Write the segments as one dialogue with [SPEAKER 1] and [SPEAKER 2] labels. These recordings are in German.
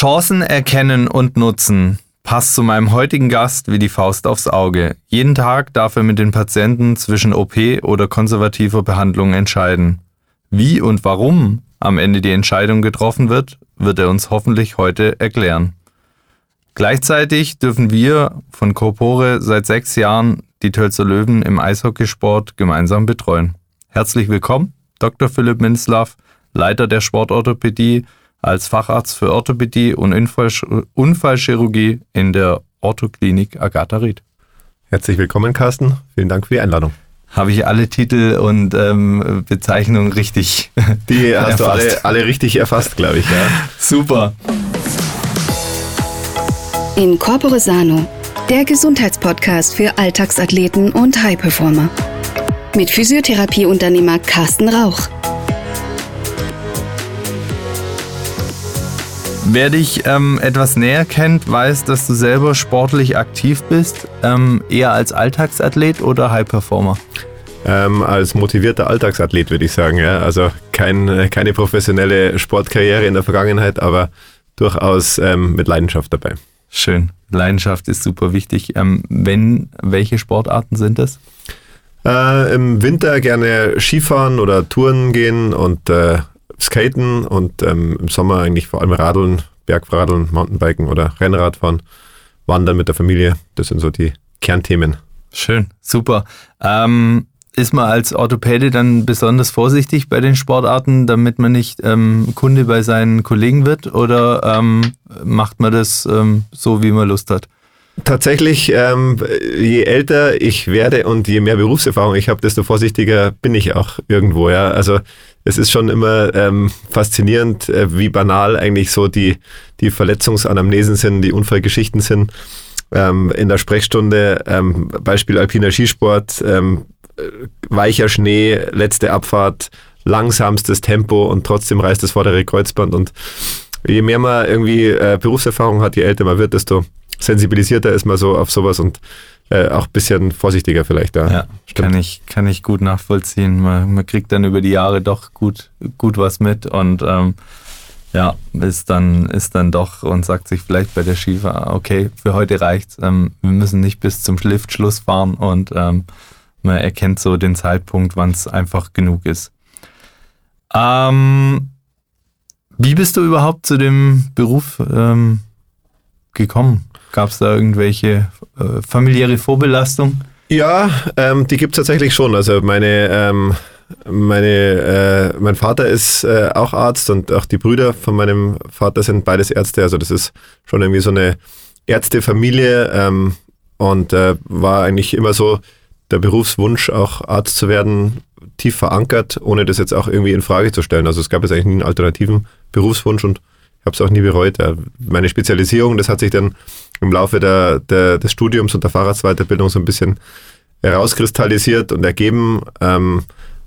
[SPEAKER 1] Chancen erkennen und nutzen passt zu meinem heutigen Gast wie die Faust aufs Auge. Jeden Tag darf er mit den Patienten zwischen OP oder konservativer Behandlung entscheiden. Wie und warum am Ende die Entscheidung getroffen wird, wird er uns hoffentlich heute erklären. Gleichzeitig dürfen wir von Corpore seit sechs Jahren die Tölzer Löwen im Eishockeysport gemeinsam betreuen. Herzlich willkommen, Dr. Philipp Minzlaff, Leiter der Sportorthopädie als Facharzt für Orthopädie und Unfallchirurgie in der Orthoklinik Agatha Ried.
[SPEAKER 2] Herzlich willkommen, Carsten. Vielen Dank für die Einladung.
[SPEAKER 1] Habe ich alle Titel und ähm, Bezeichnungen richtig
[SPEAKER 2] Die hast erfasst. du alle, alle richtig erfasst, glaube ich. Ja.
[SPEAKER 1] Super.
[SPEAKER 3] In Corpore Sano, der Gesundheitspodcast für Alltagsathleten und High-Performer. Mit Physiotherapieunternehmer Carsten Rauch.
[SPEAKER 1] Wer dich ähm, etwas näher kennt, weiß, dass du selber sportlich aktiv bist. Ähm, eher als Alltagsathlet oder High Performer?
[SPEAKER 2] Ähm, als motivierter Alltagsathlet würde ich sagen. Ja. Also kein, keine professionelle Sportkarriere in der Vergangenheit, aber durchaus ähm, mit Leidenschaft dabei.
[SPEAKER 1] Schön. Leidenschaft ist super wichtig. Ähm, wenn, welche Sportarten sind das?
[SPEAKER 2] Äh, Im Winter gerne Skifahren oder Touren gehen und äh, Skaten und ähm, im Sommer eigentlich vor allem Radeln, Bergradeln, Mountainbiken oder Rennradfahren, Wandern mit der Familie. Das sind so die Kernthemen.
[SPEAKER 1] Schön, super. Ähm, ist man als Orthopäde dann besonders vorsichtig bei den Sportarten, damit man nicht ähm, Kunde bei seinen Kollegen wird? Oder ähm, macht man das ähm, so, wie man Lust hat?
[SPEAKER 2] Tatsächlich, ähm, je älter ich werde und je mehr Berufserfahrung ich habe, desto vorsichtiger bin ich auch irgendwo. Ja? Also es ist schon immer ähm, faszinierend, äh, wie banal eigentlich so die, die Verletzungsanamnesen sind, die Unfallgeschichten sind. Ähm, in der Sprechstunde, ähm, Beispiel alpiner Skisport, ähm, äh, weicher Schnee, letzte Abfahrt, langsamstes Tempo und trotzdem reißt das vordere Kreuzband. Und je mehr man irgendwie äh, Berufserfahrung hat, je älter man wird, desto sensibilisierter ist man so auf sowas und äh, auch ein bisschen vorsichtiger vielleicht da.
[SPEAKER 1] Ja, kann ich, kann ich gut nachvollziehen. Man, man, kriegt dann über die Jahre doch gut, gut was mit und ähm, ja, ist dann, ist dann doch und sagt sich vielleicht bei der Schiefer, okay, für heute reicht's. Ähm, wir müssen nicht bis zum Liftschluss fahren und ähm, man erkennt so den Zeitpunkt, wann es einfach genug ist. Ähm, wie bist du überhaupt zu dem Beruf ähm, gekommen? Gab es da irgendwelche äh, familiäre Vorbelastung?
[SPEAKER 2] Ja, ähm, die gibt es tatsächlich schon. Also meine, ähm, meine, äh, mein Vater ist äh, auch Arzt und auch die Brüder von meinem Vater sind beides Ärzte. Also das ist schon irgendwie so eine Ärztefamilie ähm, und äh, war eigentlich immer so der Berufswunsch, auch Arzt zu werden, tief verankert, ohne das jetzt auch irgendwie in Frage zu stellen. Also es gab jetzt eigentlich nie einen alternativen Berufswunsch und ich habe es auch nie bereut. Meine Spezialisierung, das hat sich dann im Laufe der, der, des Studiums und der Fahrradsweiterbildung so ein bisschen herauskristallisiert und ergeben. Ähm,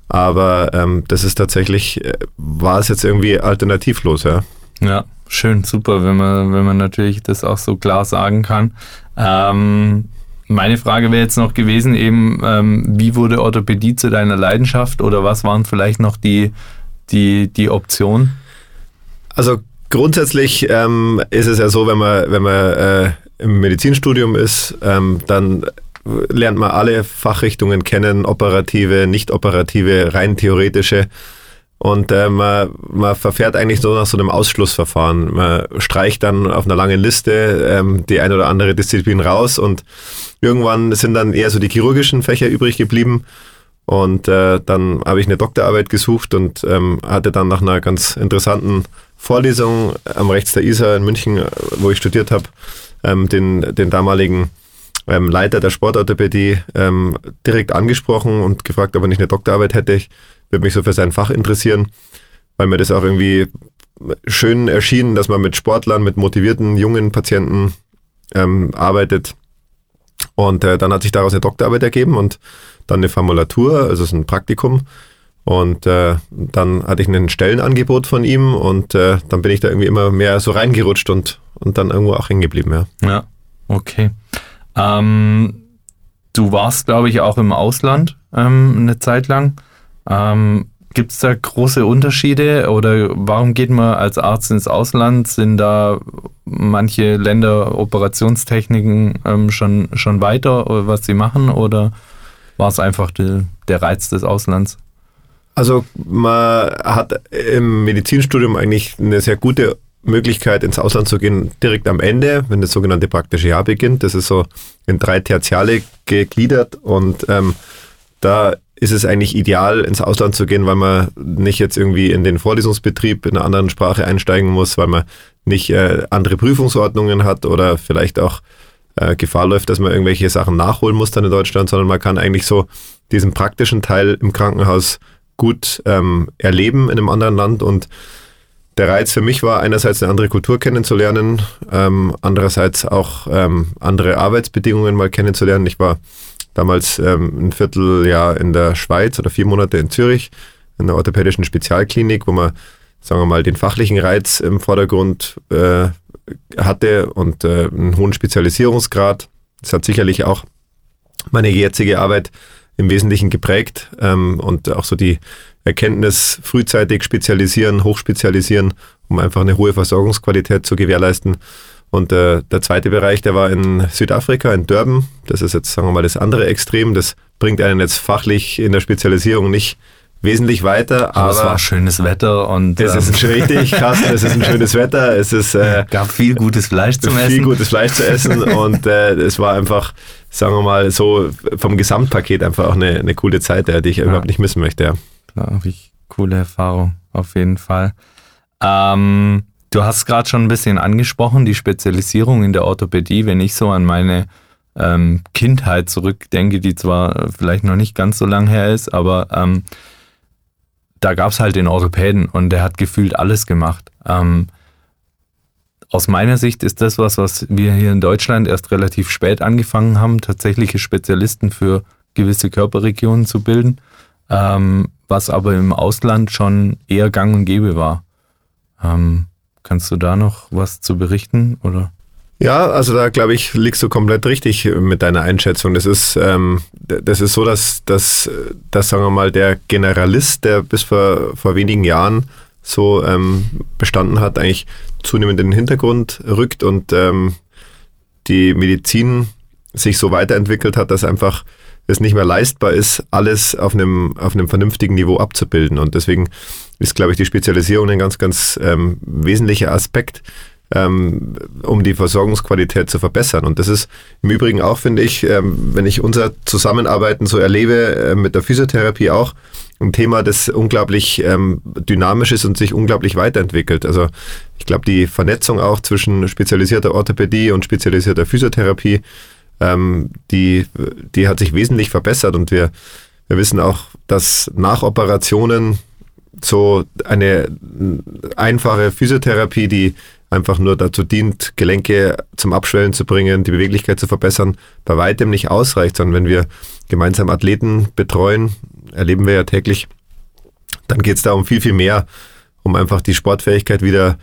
[SPEAKER 2] aber ähm, das ist tatsächlich, äh, war es jetzt irgendwie alternativlos, ja.
[SPEAKER 1] Ja, schön, super, wenn man, wenn man natürlich das auch so klar sagen kann. Ähm, meine Frage wäre jetzt noch gewesen, eben, ähm, wie wurde Orthopädie zu deiner Leidenschaft oder was waren vielleicht noch die, die, die Optionen?
[SPEAKER 2] Also Grundsätzlich ähm, ist es ja so, wenn man, wenn man äh, im Medizinstudium ist, ähm, dann lernt man alle Fachrichtungen kennen, operative, nicht operative, rein theoretische. Und äh, man, man verfährt eigentlich so nach so einem Ausschlussverfahren. Man streicht dann auf einer langen Liste ähm, die eine oder andere Disziplin raus und irgendwann sind dann eher so die chirurgischen Fächer übrig geblieben. Und äh, dann habe ich eine Doktorarbeit gesucht und ähm, hatte dann nach einer ganz interessanten Vorlesung am Rechts der Isar in München, wo ich studiert habe, ähm, den, den damaligen ähm, Leiter der Sportorthopädie ähm, direkt angesprochen und gefragt, ob er nicht eine Doktorarbeit hätte. Ich würde mich so für sein Fach interessieren, weil mir das auch irgendwie schön erschien, dass man mit Sportlern, mit motivierten jungen Patienten ähm, arbeitet. Und äh, dann hat sich daraus eine Doktorarbeit ergeben und dann eine Formulatur, also es ist ein Praktikum. Und äh, dann hatte ich ein Stellenangebot von ihm und äh, dann bin ich da irgendwie immer mehr so reingerutscht und, und dann irgendwo auch hängen geblieben, ja.
[SPEAKER 1] Ja, okay. Ähm, du warst, glaube ich, auch im Ausland ähm, eine Zeit lang. Ähm, Gibt es da große Unterschiede oder warum geht man als Arzt ins Ausland? Sind da manche Länder Operationstechniken ähm, schon, schon weiter, was sie machen, oder war es einfach die, der Reiz des Auslands?
[SPEAKER 2] Also man hat im Medizinstudium eigentlich eine sehr gute Möglichkeit, ins Ausland zu gehen, direkt am Ende, wenn das sogenannte praktische Jahr beginnt. Das ist so in drei Tertiale gegliedert und ähm, da ist es eigentlich ideal, ins Ausland zu gehen, weil man nicht jetzt irgendwie in den Vorlesungsbetrieb in einer anderen Sprache einsteigen muss, weil man nicht äh, andere Prüfungsordnungen hat oder vielleicht auch äh, Gefahr läuft, dass man irgendwelche Sachen nachholen muss dann in Deutschland, sondern man kann eigentlich so diesen praktischen Teil im Krankenhaus gut ähm, erleben in einem anderen Land und der Reiz für mich war einerseits eine andere Kultur kennenzulernen, ähm, andererseits auch ähm, andere Arbeitsbedingungen mal kennenzulernen. Ich war damals ähm, ein Vierteljahr in der Schweiz oder vier Monate in Zürich in der orthopädischen Spezialklinik, wo man, sagen wir mal, den fachlichen Reiz im Vordergrund äh, hatte und äh, einen hohen Spezialisierungsgrad. Das hat sicherlich auch meine jetzige Arbeit im Wesentlichen geprägt ähm, und auch so die Erkenntnis frühzeitig spezialisieren, hochspezialisieren, um einfach eine hohe Versorgungsqualität zu gewährleisten. Und äh, der zweite Bereich, der war in Südafrika, in Durban. Das ist jetzt, sagen wir mal, das andere Extrem. Das bringt einen jetzt fachlich in der Spezialisierung nicht wesentlich weiter.
[SPEAKER 1] Aber, aber es war schönes Wetter und
[SPEAKER 2] es ähm, ist richtig, Carsten, es ist ein schönes Wetter. Es ist äh,
[SPEAKER 1] gab viel gutes Fleisch zum
[SPEAKER 2] viel
[SPEAKER 1] Essen.
[SPEAKER 2] Viel gutes Fleisch zu essen und äh, es war einfach, sagen wir mal, so vom Gesamtpaket einfach auch eine, eine coole Zeit, die ich ja. überhaupt nicht missen möchte. Ja.
[SPEAKER 1] Klar, ich coole Erfahrung auf jeden Fall. Ähm, du hast gerade schon ein bisschen angesprochen, die Spezialisierung in der Orthopädie. Wenn ich so an meine ähm, Kindheit zurückdenke, die zwar vielleicht noch nicht ganz so lang her ist, aber ähm, da gab es halt den Orthopäden und der hat gefühlt alles gemacht. Ähm, aus meiner Sicht ist das was, was wir hier in Deutschland erst relativ spät angefangen haben, tatsächliche Spezialisten für gewisse Körperregionen zu bilden, ähm, was aber im Ausland schon eher gang und gäbe war. Ähm, kannst du da noch was zu berichten oder?
[SPEAKER 2] Ja, also da glaube ich, liegst du komplett richtig mit deiner Einschätzung. Das ist, ähm, das ist so, dass, dass, dass, sagen wir mal, der Generalist, der bis vor, vor wenigen Jahren so ähm, bestanden hat, eigentlich zunehmend in den Hintergrund rückt und ähm, die Medizin sich so weiterentwickelt hat, dass einfach es nicht mehr leistbar ist, alles auf einem, auf einem vernünftigen Niveau abzubilden. Und deswegen ist, glaube ich, die Spezialisierung ein ganz, ganz ähm, wesentlicher Aspekt ähm, um die Versorgungsqualität zu verbessern. Und das ist im Übrigen auch, finde ich, ähm, wenn ich unser Zusammenarbeiten so erlebe, äh, mit der Physiotherapie auch, ein Thema, das unglaublich ähm, dynamisch ist und sich unglaublich weiterentwickelt. Also ich glaube, die Vernetzung auch zwischen spezialisierter Orthopädie und spezialisierter Physiotherapie, ähm, die, die hat sich wesentlich verbessert und wir, wir wissen auch, dass nach Operationen so eine einfache Physiotherapie, die einfach nur dazu dient, Gelenke zum Abschwellen zu bringen, die Beweglichkeit zu verbessern, bei weitem nicht ausreicht, sondern wenn wir gemeinsam Athleten betreuen, erleben wir ja täglich, dann geht es da um viel, viel mehr, um einfach die Sportfähigkeit wieder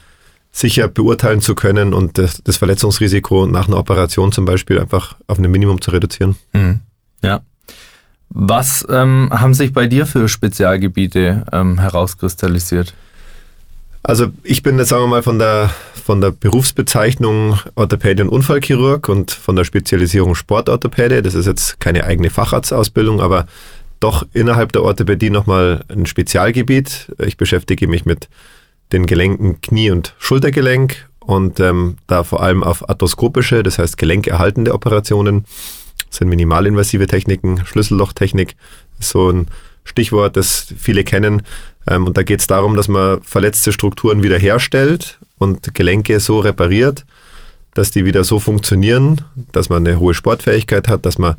[SPEAKER 2] sicher beurteilen zu können und das, das Verletzungsrisiko nach einer Operation zum Beispiel einfach auf ein Minimum zu reduzieren.
[SPEAKER 1] Mhm. Ja. Was ähm, haben sich bei dir für Spezialgebiete ähm, herauskristallisiert?
[SPEAKER 2] Also ich bin jetzt, sagen wir mal, von der, von der Berufsbezeichnung Orthopäde und Unfallchirurg und von der Spezialisierung Sportorthopäde. Das ist jetzt keine eigene Facharztausbildung, aber doch innerhalb der Orthopädie nochmal ein Spezialgebiet. Ich beschäftige mich mit den Gelenken Knie- und Schultergelenk und ähm, da vor allem auf arthroskopische, das heißt gelenkerhaltende Operationen. Das sind minimalinvasive Techniken, Schlüssellochtechnik ist so ein Stichwort, das viele kennen. Ähm, und da geht es darum, dass man verletzte Strukturen wiederherstellt und Gelenke so repariert, dass die wieder so funktionieren, dass man eine hohe Sportfähigkeit hat, dass man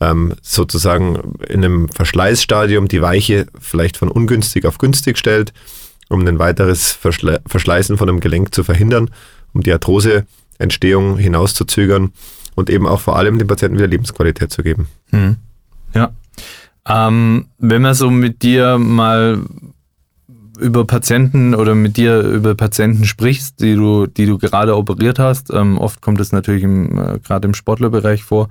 [SPEAKER 2] ähm, sozusagen in einem Verschleißstadium die Weiche vielleicht von ungünstig auf günstig stellt, um ein weiteres Verschle Verschleißen von einem Gelenk zu verhindern, um die Arthroseentstehung hinauszuzögern und eben auch vor allem den Patienten wieder Lebensqualität zu geben.
[SPEAKER 1] Mhm. Ja. Ähm, wenn man so mit dir mal über Patienten oder mit dir über Patienten sprichst, die du, die du gerade operiert hast, ähm, oft kommt es natürlich äh, gerade im Sportlerbereich vor,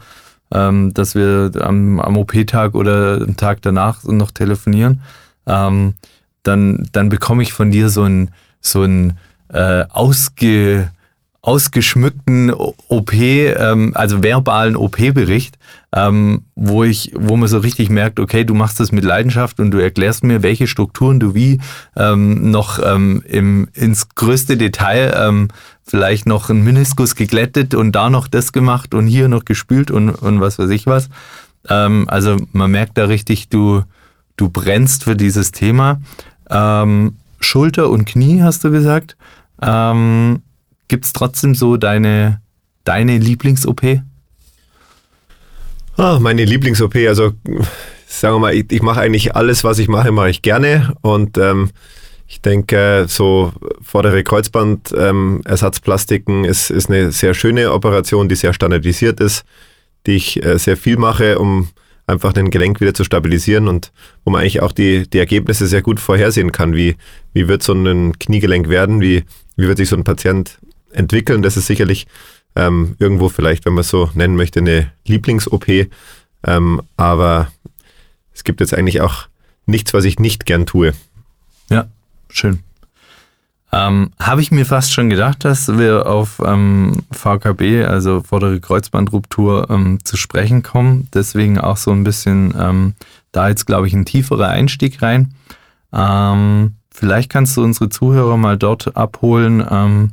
[SPEAKER 1] ähm, dass wir am, am OP-Tag oder am Tag danach noch telefonieren, ähm, dann, dann bekomme ich von dir so ein, so ein äh, ausge, ausgeschmückten OP, ähm, also verbalen OP-Bericht, ähm, wo ich, wo man so richtig merkt, okay, du machst das mit Leidenschaft und du erklärst mir, welche Strukturen du wie ähm, noch ähm, im, ins größte Detail ähm, vielleicht noch ein Meniskus geglättet und da noch das gemacht und hier noch gespült und, und was weiß ich was. Ähm, also man merkt da richtig, du, du brennst für dieses Thema. Ähm, Schulter und Knie, hast du gesagt. Ähm, Gibt es trotzdem so deine, deine Lieblings-OP?
[SPEAKER 2] Ah, meine Lieblings-OP, also sagen wir mal, ich, ich mache eigentlich alles, was ich mache, mache ich gerne. Und ähm, ich denke, so vordere Kreuzband-Ersatzplastiken ähm, ist, ist eine sehr schöne Operation, die sehr standardisiert ist, die ich äh, sehr viel mache, um einfach den Gelenk wieder zu stabilisieren und wo man eigentlich auch die, die Ergebnisse sehr gut vorhersehen kann. Wie, wie wird so ein Kniegelenk werden? Wie, wie wird sich so ein Patient entwickeln. Das ist sicherlich ähm, irgendwo vielleicht, wenn man es so nennen möchte, eine Lieblings-OP. Ähm, aber es gibt jetzt eigentlich auch nichts, was ich nicht gern tue.
[SPEAKER 1] Ja, schön. Ähm, Habe ich mir fast schon gedacht, dass wir auf ähm, VKB, also vordere Kreuzbandruptur, ähm, zu sprechen kommen. Deswegen auch so ein bisschen ähm, da jetzt, glaube ich, ein tieferer Einstieg rein. Ähm, vielleicht kannst du unsere Zuhörer mal dort abholen, ähm,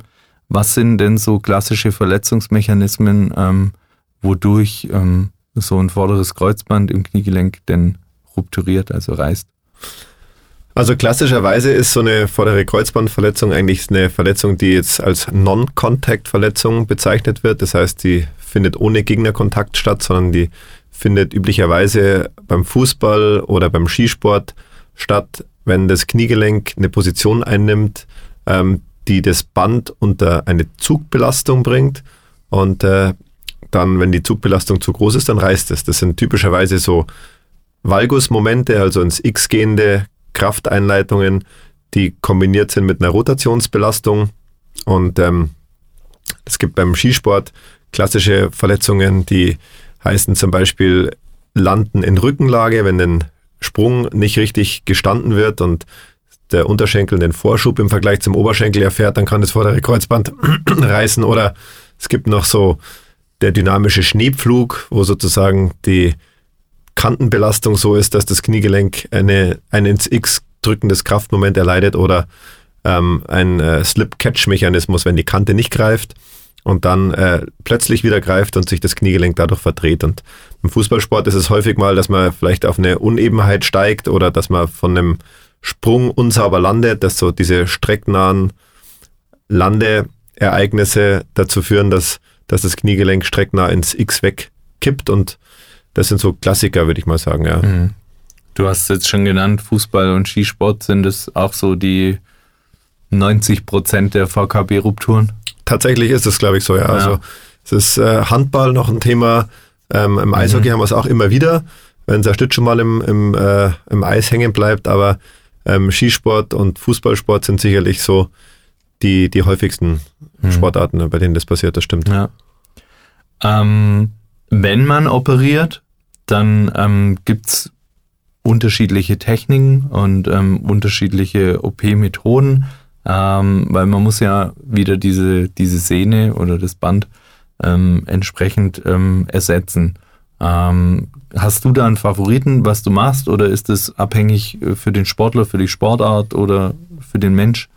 [SPEAKER 1] was sind denn so klassische Verletzungsmechanismen, ähm, wodurch ähm, so ein vorderes Kreuzband im Kniegelenk denn rupturiert, also reißt?
[SPEAKER 2] Also klassischerweise ist so eine vordere Kreuzbandverletzung eigentlich eine Verletzung, die jetzt als Non-Contact-Verletzung bezeichnet wird. Das heißt, die findet ohne Gegnerkontakt statt, sondern die findet üblicherweise beim Fußball oder beim Skisport statt, wenn das Kniegelenk eine Position einnimmt, ähm, die das Band unter eine Zugbelastung bringt und äh, dann, wenn die Zugbelastung zu groß ist, dann reißt es. Das sind typischerweise so Valgus-Momente, also ins X gehende Krafteinleitungen, die kombiniert sind mit einer Rotationsbelastung. Und ähm, es gibt beim Skisport klassische Verletzungen, die heißen zum Beispiel Landen in Rückenlage, wenn ein Sprung nicht richtig gestanden wird und der Unterschenkel den Vorschub im Vergleich zum Oberschenkel erfährt, dann kann das vordere Kreuzband reißen. Oder es gibt noch so der dynamische Schneepflug, wo sozusagen die Kantenbelastung so ist, dass das Kniegelenk eine, ein ins X drückendes Kraftmoment erleidet oder ähm, ein äh, Slip-Catch-Mechanismus, wenn die Kante nicht greift und dann äh, plötzlich wieder greift und sich das Kniegelenk dadurch verdreht. Und im Fußballsport ist es häufig mal, dass man vielleicht auf eine Unebenheit steigt oder dass man von einem Sprung unsauber landet, dass so diese strecknahen Landeereignisse dazu führen, dass, dass das Kniegelenk strecknah ins X wegkippt und das sind so Klassiker, würde ich mal sagen, ja. Mhm.
[SPEAKER 1] Du hast jetzt schon genannt, Fußball und Skisport sind es auch so die 90 Prozent der VKB-Rupturen?
[SPEAKER 2] Tatsächlich ist es, glaube ich, so, ja. ja. Also es ist äh, Handball noch ein Thema. Ähm, Im Eishockey mhm. haben wir es auch immer wieder, wenn der Stütz schon mal im, im, äh, im Eis hängen bleibt, aber ähm, Skisport und Fußballsport sind sicherlich so die, die häufigsten mhm. Sportarten, bei denen das passiert, das stimmt.
[SPEAKER 1] Ja. Ähm, wenn man operiert, dann ähm, gibt es unterschiedliche Techniken und ähm, unterschiedliche OP-Methoden, ähm, weil man muss ja wieder diese, diese Sehne oder das Band ähm, entsprechend ähm, ersetzen. Ähm, hast du da einen Favoriten, was du machst, oder ist es abhängig äh, für den Sportler, für die Sportart oder für den Mensch?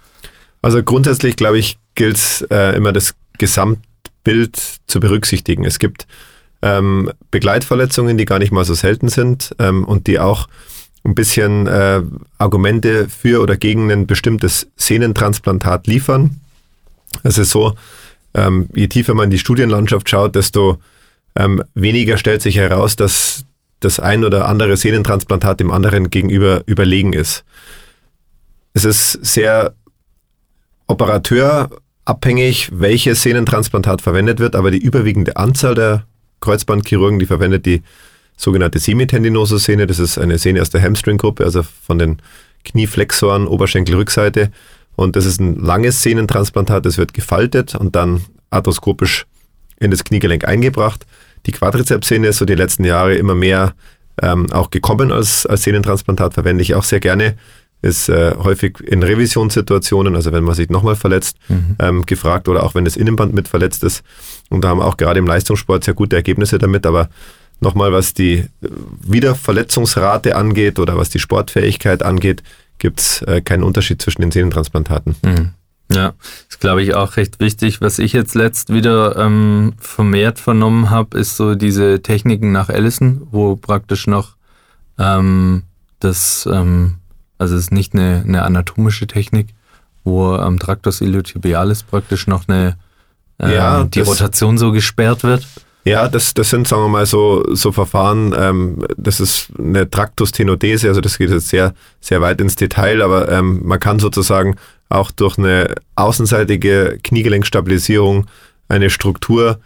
[SPEAKER 2] Also grundsätzlich, glaube ich, gilt es äh, immer das Gesamtbild zu berücksichtigen. Es gibt ähm, Begleitverletzungen, die gar nicht mal so selten sind ähm, und die auch ein bisschen äh, Argumente für oder gegen ein bestimmtes Sehnentransplantat liefern. Es ist so, ähm, je tiefer man in die Studienlandschaft schaut, desto ähm, weniger stellt sich heraus, dass das ein oder andere Sehnentransplantat dem anderen gegenüber überlegen ist. Es ist sehr operateurabhängig, welches Sehnentransplantat verwendet wird, aber die überwiegende Anzahl der Kreuzbandchirurgen, die verwendet die sogenannte semitendinose Sehne. Das ist eine Sehne aus der Hamstring-Gruppe, also von den Knieflexoren, Oberschenkelrückseite. Und das ist ein langes Sehnentransplantat, das wird gefaltet und dann arthroskopisch in das Kniegelenk eingebracht. Die Quadrizepssehne ist so die letzten Jahre immer mehr ähm, auch gekommen als, als Sehnentransplantat, verwende ich auch sehr gerne. ist äh, häufig in Revisionssituationen, also wenn man sich nochmal verletzt, mhm. ähm, gefragt oder auch wenn das Innenband mit verletzt ist. Und da haben auch gerade im Leistungssport sehr gute Ergebnisse damit, aber nochmal, was die äh, Wiederverletzungsrate angeht oder was die Sportfähigkeit angeht, gibt es äh, keinen Unterschied zwischen den Sehnentransplantaten.
[SPEAKER 1] Mhm. Ja, ist glaube ich auch recht wichtig. Was ich jetzt letzt wieder ähm, vermehrt vernommen habe, ist so diese Techniken nach Allison, wo praktisch noch ähm, das, ähm, also es ist nicht eine, eine anatomische Technik, wo am Tractus iliotibialis praktisch noch eine äh, ja, die Rotation so gesperrt wird.
[SPEAKER 2] Ja, das, das sind, sagen wir mal, so, so Verfahren, ähm, das ist eine Traktusstenodese, also das geht jetzt sehr, sehr weit ins Detail, aber ähm, man kann sozusagen auch durch eine außenseitige Kniegelenkstabilisierung eine Struktur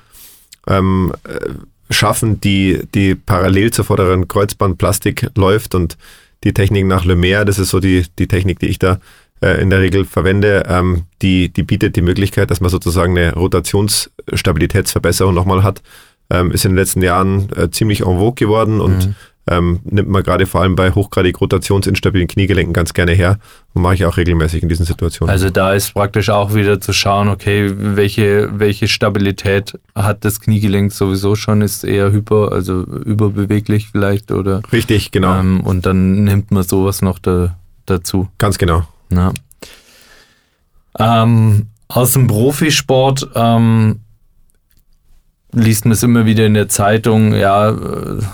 [SPEAKER 2] ähm, äh, schaffen, die, die parallel zur vorderen Kreuzbandplastik läuft und die Technik nach Lemaire, das ist so die, die Technik, die ich da äh, in der Regel verwende, ähm, die, die bietet die Möglichkeit, dass man sozusagen eine Rotationsstabilitätsverbesserung nochmal hat ähm, ist in den letzten Jahren äh, ziemlich en vogue geworden und mhm. Ähm, nimmt man gerade vor allem bei hochgradig rotationsinstabilen Kniegelenken ganz gerne her und mache ich auch regelmäßig in diesen Situationen.
[SPEAKER 1] Also da ist praktisch auch wieder zu schauen, okay, welche, welche Stabilität hat das Kniegelenk sowieso schon, ist eher hyper, also überbeweglich vielleicht oder.
[SPEAKER 2] Richtig, genau.
[SPEAKER 1] Ähm, und dann nimmt man sowas noch da, dazu.
[SPEAKER 2] Ganz genau.
[SPEAKER 1] Ja. Ähm, aus dem Profisport, ähm, liest man es immer wieder in der Zeitung, ja,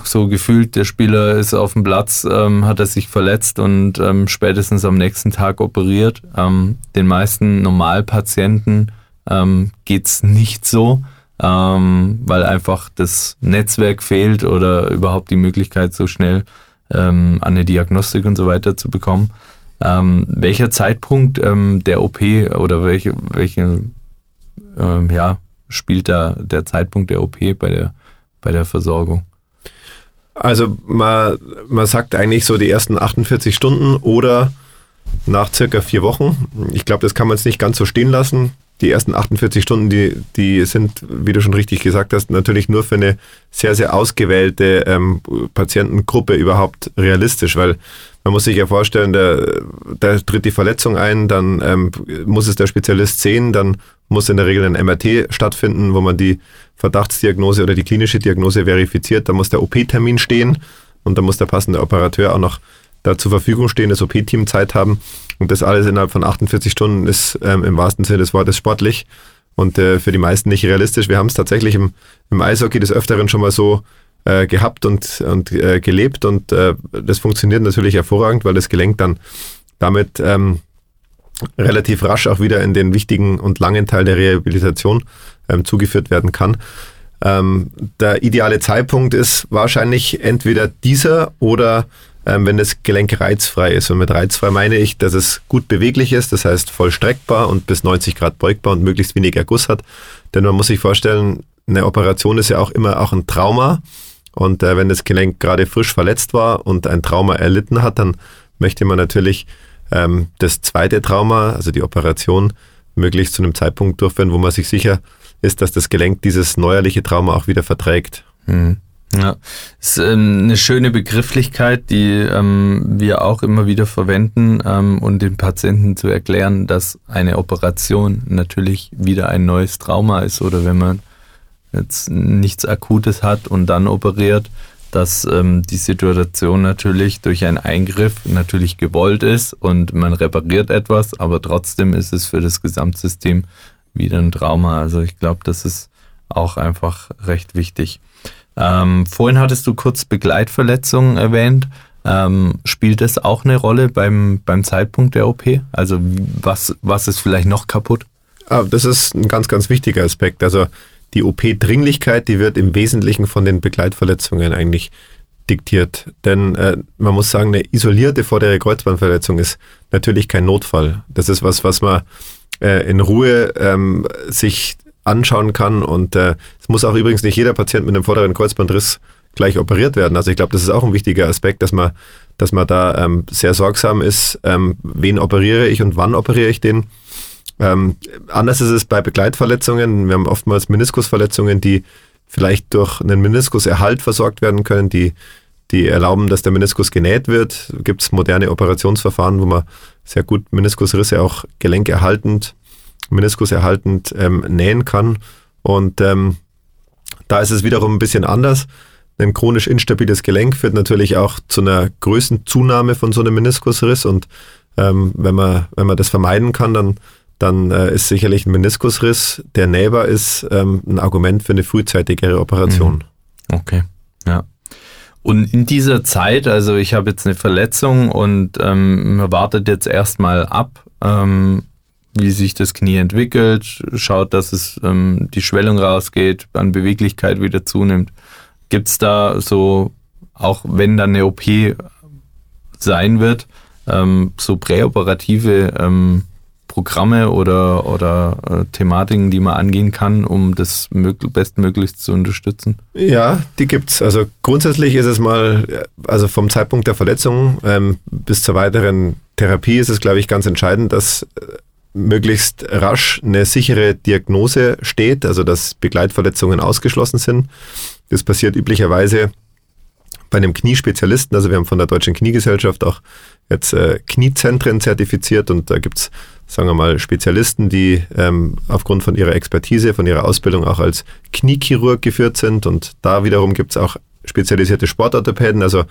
[SPEAKER 1] so gefühlt, der Spieler ist auf dem Platz, ähm, hat er sich verletzt und ähm, spätestens am nächsten Tag operiert. Ähm, den meisten Normalpatienten ähm, geht's nicht so, ähm, weil einfach das Netzwerk fehlt oder überhaupt die Möglichkeit, so schnell ähm, an eine Diagnostik und so weiter zu bekommen. Ähm, welcher Zeitpunkt der OP oder welche, welche ja, spielt da der Zeitpunkt der OP bei der, bei der Versorgung?
[SPEAKER 2] Also man, man sagt eigentlich so die ersten 48 Stunden oder nach circa vier Wochen. Ich glaube, das kann man jetzt nicht ganz so stehen lassen. Die ersten 48 Stunden, die, die sind, wie du schon richtig gesagt hast, natürlich nur für eine sehr, sehr ausgewählte ähm, Patientengruppe überhaupt realistisch, weil man muss sich ja vorstellen, da, da tritt die Verletzung ein, dann ähm, muss es der Spezialist sehen, dann muss in der Regel ein MRT stattfinden, wo man die Verdachtsdiagnose oder die klinische Diagnose verifiziert. Da muss der OP-Termin stehen und da muss der passende Operateur auch noch da zur Verfügung stehen, das OP-Team Zeit haben. Und das alles innerhalb von 48 Stunden ist ähm, im wahrsten Sinne des Wortes sportlich und äh, für die meisten nicht realistisch. Wir haben es tatsächlich im, im Eishockey des Öfteren schon mal so äh, gehabt und, und äh, gelebt und äh, das funktioniert natürlich hervorragend, weil das Gelenk dann damit ähm, relativ rasch auch wieder in den wichtigen und langen Teil der Rehabilitation ähm, zugeführt werden kann. Ähm, der ideale Zeitpunkt ist wahrscheinlich entweder dieser oder wenn das Gelenk reizfrei ist. Und mit reizfrei meine ich, dass es gut beweglich ist, das heißt voll streckbar und bis 90 Grad beugbar und möglichst wenig Erguss hat. Denn man muss sich vorstellen, eine Operation ist ja auch immer auch ein Trauma. Und äh, wenn das Gelenk gerade frisch verletzt war und ein Trauma erlitten hat, dann möchte man natürlich ähm, das zweite Trauma, also die Operation, möglichst zu einem Zeitpunkt durchführen, wo man sich sicher ist, dass das Gelenk dieses neuerliche Trauma auch wieder verträgt.
[SPEAKER 1] Mhm. Ja, ist ähm, eine schöne Begrifflichkeit, die ähm, wir auch immer wieder verwenden, ähm, um den Patienten zu erklären, dass eine Operation natürlich wieder ein neues Trauma ist oder wenn man jetzt nichts Akutes hat und dann operiert, dass ähm, die Situation natürlich durch einen Eingriff natürlich gewollt ist und man repariert etwas, aber trotzdem ist es für das Gesamtsystem wieder ein Trauma. Also ich glaube, das ist auch einfach recht wichtig. Ähm, vorhin hattest du kurz Begleitverletzungen erwähnt. Ähm, spielt das auch eine Rolle beim, beim Zeitpunkt der OP? Also was, was ist vielleicht noch kaputt?
[SPEAKER 2] Ah, das ist ein ganz, ganz wichtiger Aspekt. Also die OP-Dringlichkeit, die wird im Wesentlichen von den Begleitverletzungen eigentlich diktiert. Denn äh, man muss sagen, eine isolierte vordere Kreuzbandverletzung ist natürlich kein Notfall. Das ist was, was man äh, in Ruhe ähm, sich anschauen kann. Und äh, es muss auch übrigens nicht jeder Patient mit einem vorderen Kreuzbandriss gleich operiert werden. Also ich glaube, das ist auch ein wichtiger Aspekt, dass man, dass man da ähm, sehr sorgsam ist, ähm, wen operiere ich und wann operiere ich den. Ähm, anders ist es bei Begleitverletzungen. Wir haben oftmals Meniskusverletzungen, die vielleicht durch einen Meniskuserhalt versorgt werden können, die die erlauben, dass der Meniskus genäht wird. Gibt es moderne Operationsverfahren, wo man sehr gut Meniskusrisse auch gelenkerhaltend, meniskuserhaltend ähm, nähen kann. Und ähm, da ist es wiederum ein bisschen anders. Ein chronisch instabiles Gelenk führt natürlich auch zu einer Größenzunahme von so einem Meniskusriss. Und ähm, wenn, man, wenn man das vermeiden kann, dann, dann äh, ist sicherlich ein Meniskusriss, der nähbar ist, ähm, ein Argument für eine frühzeitigere Operation.
[SPEAKER 1] Mhm. Okay, ja. Und in dieser Zeit, also ich habe jetzt eine Verletzung und ähm, man wartet jetzt erstmal ab, ähm, wie sich das Knie entwickelt, schaut, dass es ähm, die Schwellung rausgeht, an Beweglichkeit wieder zunimmt. Gibt es da so, auch wenn dann eine OP sein wird, ähm, so präoperative ähm, Programme oder, oder äh, Thematiken, die man angehen kann, um das bestmöglichst zu unterstützen?
[SPEAKER 2] Ja, die gibt's. Also grundsätzlich ist es mal, also vom Zeitpunkt der Verletzung ähm, bis zur weiteren Therapie ist es, glaube ich, ganz entscheidend, dass äh, möglichst rasch eine sichere Diagnose steht, also dass Begleitverletzungen ausgeschlossen sind. Das passiert üblicherweise bei einem Kniespezialisten. Also wir haben von der Deutschen Kniegesellschaft auch jetzt äh, Kniezentren zertifiziert und da gibt's sagen wir mal, Spezialisten, die ähm, aufgrund von ihrer Expertise, von ihrer Ausbildung auch als Kniechirurg geführt sind. Und da wiederum gibt es auch spezialisierte Sportorthopäden. Also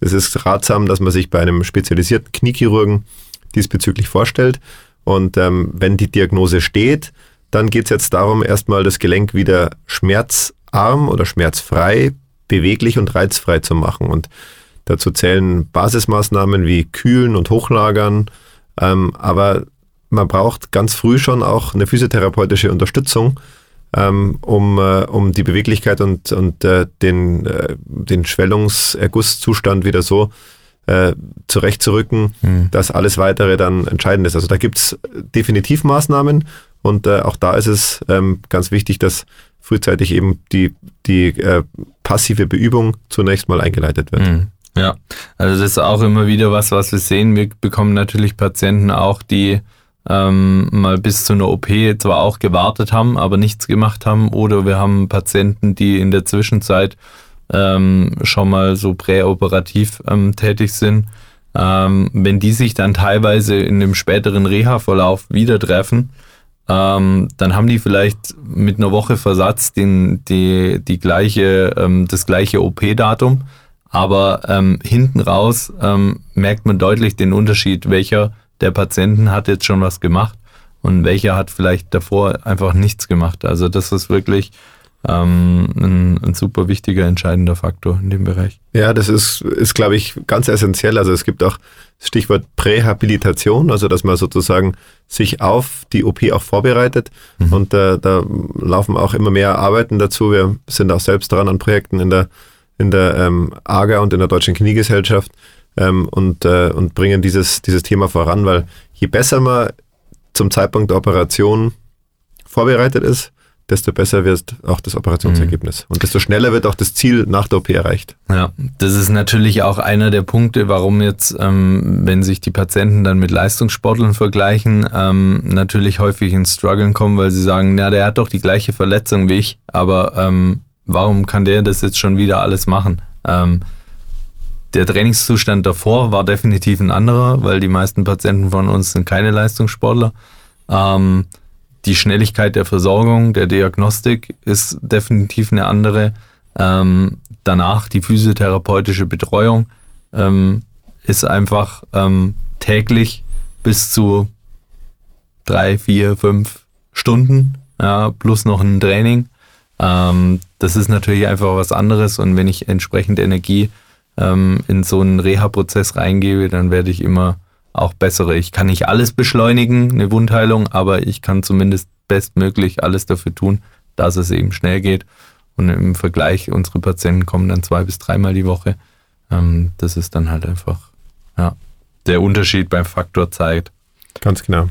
[SPEAKER 2] es ist ratsam, dass man sich bei einem spezialisierten Kniechirurgen diesbezüglich vorstellt. Und ähm, wenn die Diagnose steht, dann geht es jetzt darum, erstmal das Gelenk wieder schmerzarm oder schmerzfrei, beweglich und reizfrei zu machen. Und dazu zählen Basismaßnahmen wie Kühlen und Hochlagern. Ähm, aber man braucht ganz früh schon auch eine physiotherapeutische Unterstützung, ähm, um, äh, um die Beweglichkeit und, und äh, den, äh, den Schwellungsergusszustand wieder so äh, zurechtzurücken, mhm. dass alles weitere dann entscheidend ist. Also da gibt's definitiv Maßnahmen und äh, auch da ist es ähm, ganz wichtig, dass frühzeitig eben die, die äh, passive Beübung zunächst mal eingeleitet wird. Mhm.
[SPEAKER 1] Ja, also das ist auch immer wieder was, was wir sehen. Wir bekommen natürlich Patienten auch, die ähm, mal bis zu einer OP zwar auch gewartet haben, aber nichts gemacht haben. Oder wir haben Patienten, die in der Zwischenzeit ähm, schon mal so präoperativ ähm, tätig sind. Ähm, wenn die sich dann teilweise in dem späteren Reha-Verlauf wieder treffen, ähm, dann haben die vielleicht mit einer Woche Versatz den, die, die gleiche, ähm, das gleiche OP-Datum. Aber ähm, hinten raus ähm, merkt man deutlich den Unterschied, welcher der Patienten hat jetzt schon was gemacht und welcher hat vielleicht davor einfach nichts gemacht. Also das ist wirklich ähm, ein, ein, super wichtiger, entscheidender Faktor in dem Bereich.
[SPEAKER 2] Ja, das ist, ist glaube ich, ganz essentiell. Also es gibt auch das Stichwort Prähabilitation, also dass man sozusagen sich auf die OP auch vorbereitet. Mhm. Und äh, da laufen auch immer mehr Arbeiten dazu. Wir sind auch selbst dran an Projekten in der, in der ähm, AGA und in der Deutschen Kniegesellschaft, ähm, und, äh, und bringen dieses, dieses Thema voran, weil je besser man zum Zeitpunkt der Operation vorbereitet ist, desto besser wird auch das Operationsergebnis. Mhm. Und desto schneller wird auch das Ziel nach der OP erreicht.
[SPEAKER 1] Ja, das ist natürlich auch einer der Punkte, warum jetzt, ähm, wenn sich die Patienten dann mit Leistungssportlern vergleichen, ähm, natürlich häufig ins Struggeln kommen, weil sie sagen, ja, der hat doch die gleiche Verletzung wie ich, aber ähm, warum kann der das jetzt schon wieder alles machen? Ähm, der Trainingszustand davor war definitiv ein anderer, weil die meisten Patienten von uns sind keine Leistungssportler. Ähm, die Schnelligkeit der Versorgung, der Diagnostik ist definitiv eine andere. Ähm, danach die physiotherapeutische Betreuung ähm, ist einfach ähm, täglich bis zu drei, vier, fünf Stunden ja, plus noch ein Training. Ähm, das ist natürlich einfach was anderes und wenn ich entsprechend Energie ähm, in so einen Reha-Prozess reingebe, dann werde ich immer auch bessere. Ich kann nicht alles beschleunigen, eine Wundheilung, aber ich kann zumindest bestmöglich alles dafür tun, dass es eben schnell geht. Und im Vergleich, unsere Patienten kommen dann zwei bis dreimal die Woche. Ähm, das ist dann halt einfach, ja, der Unterschied beim Faktor zeigt.
[SPEAKER 2] Ganz genau.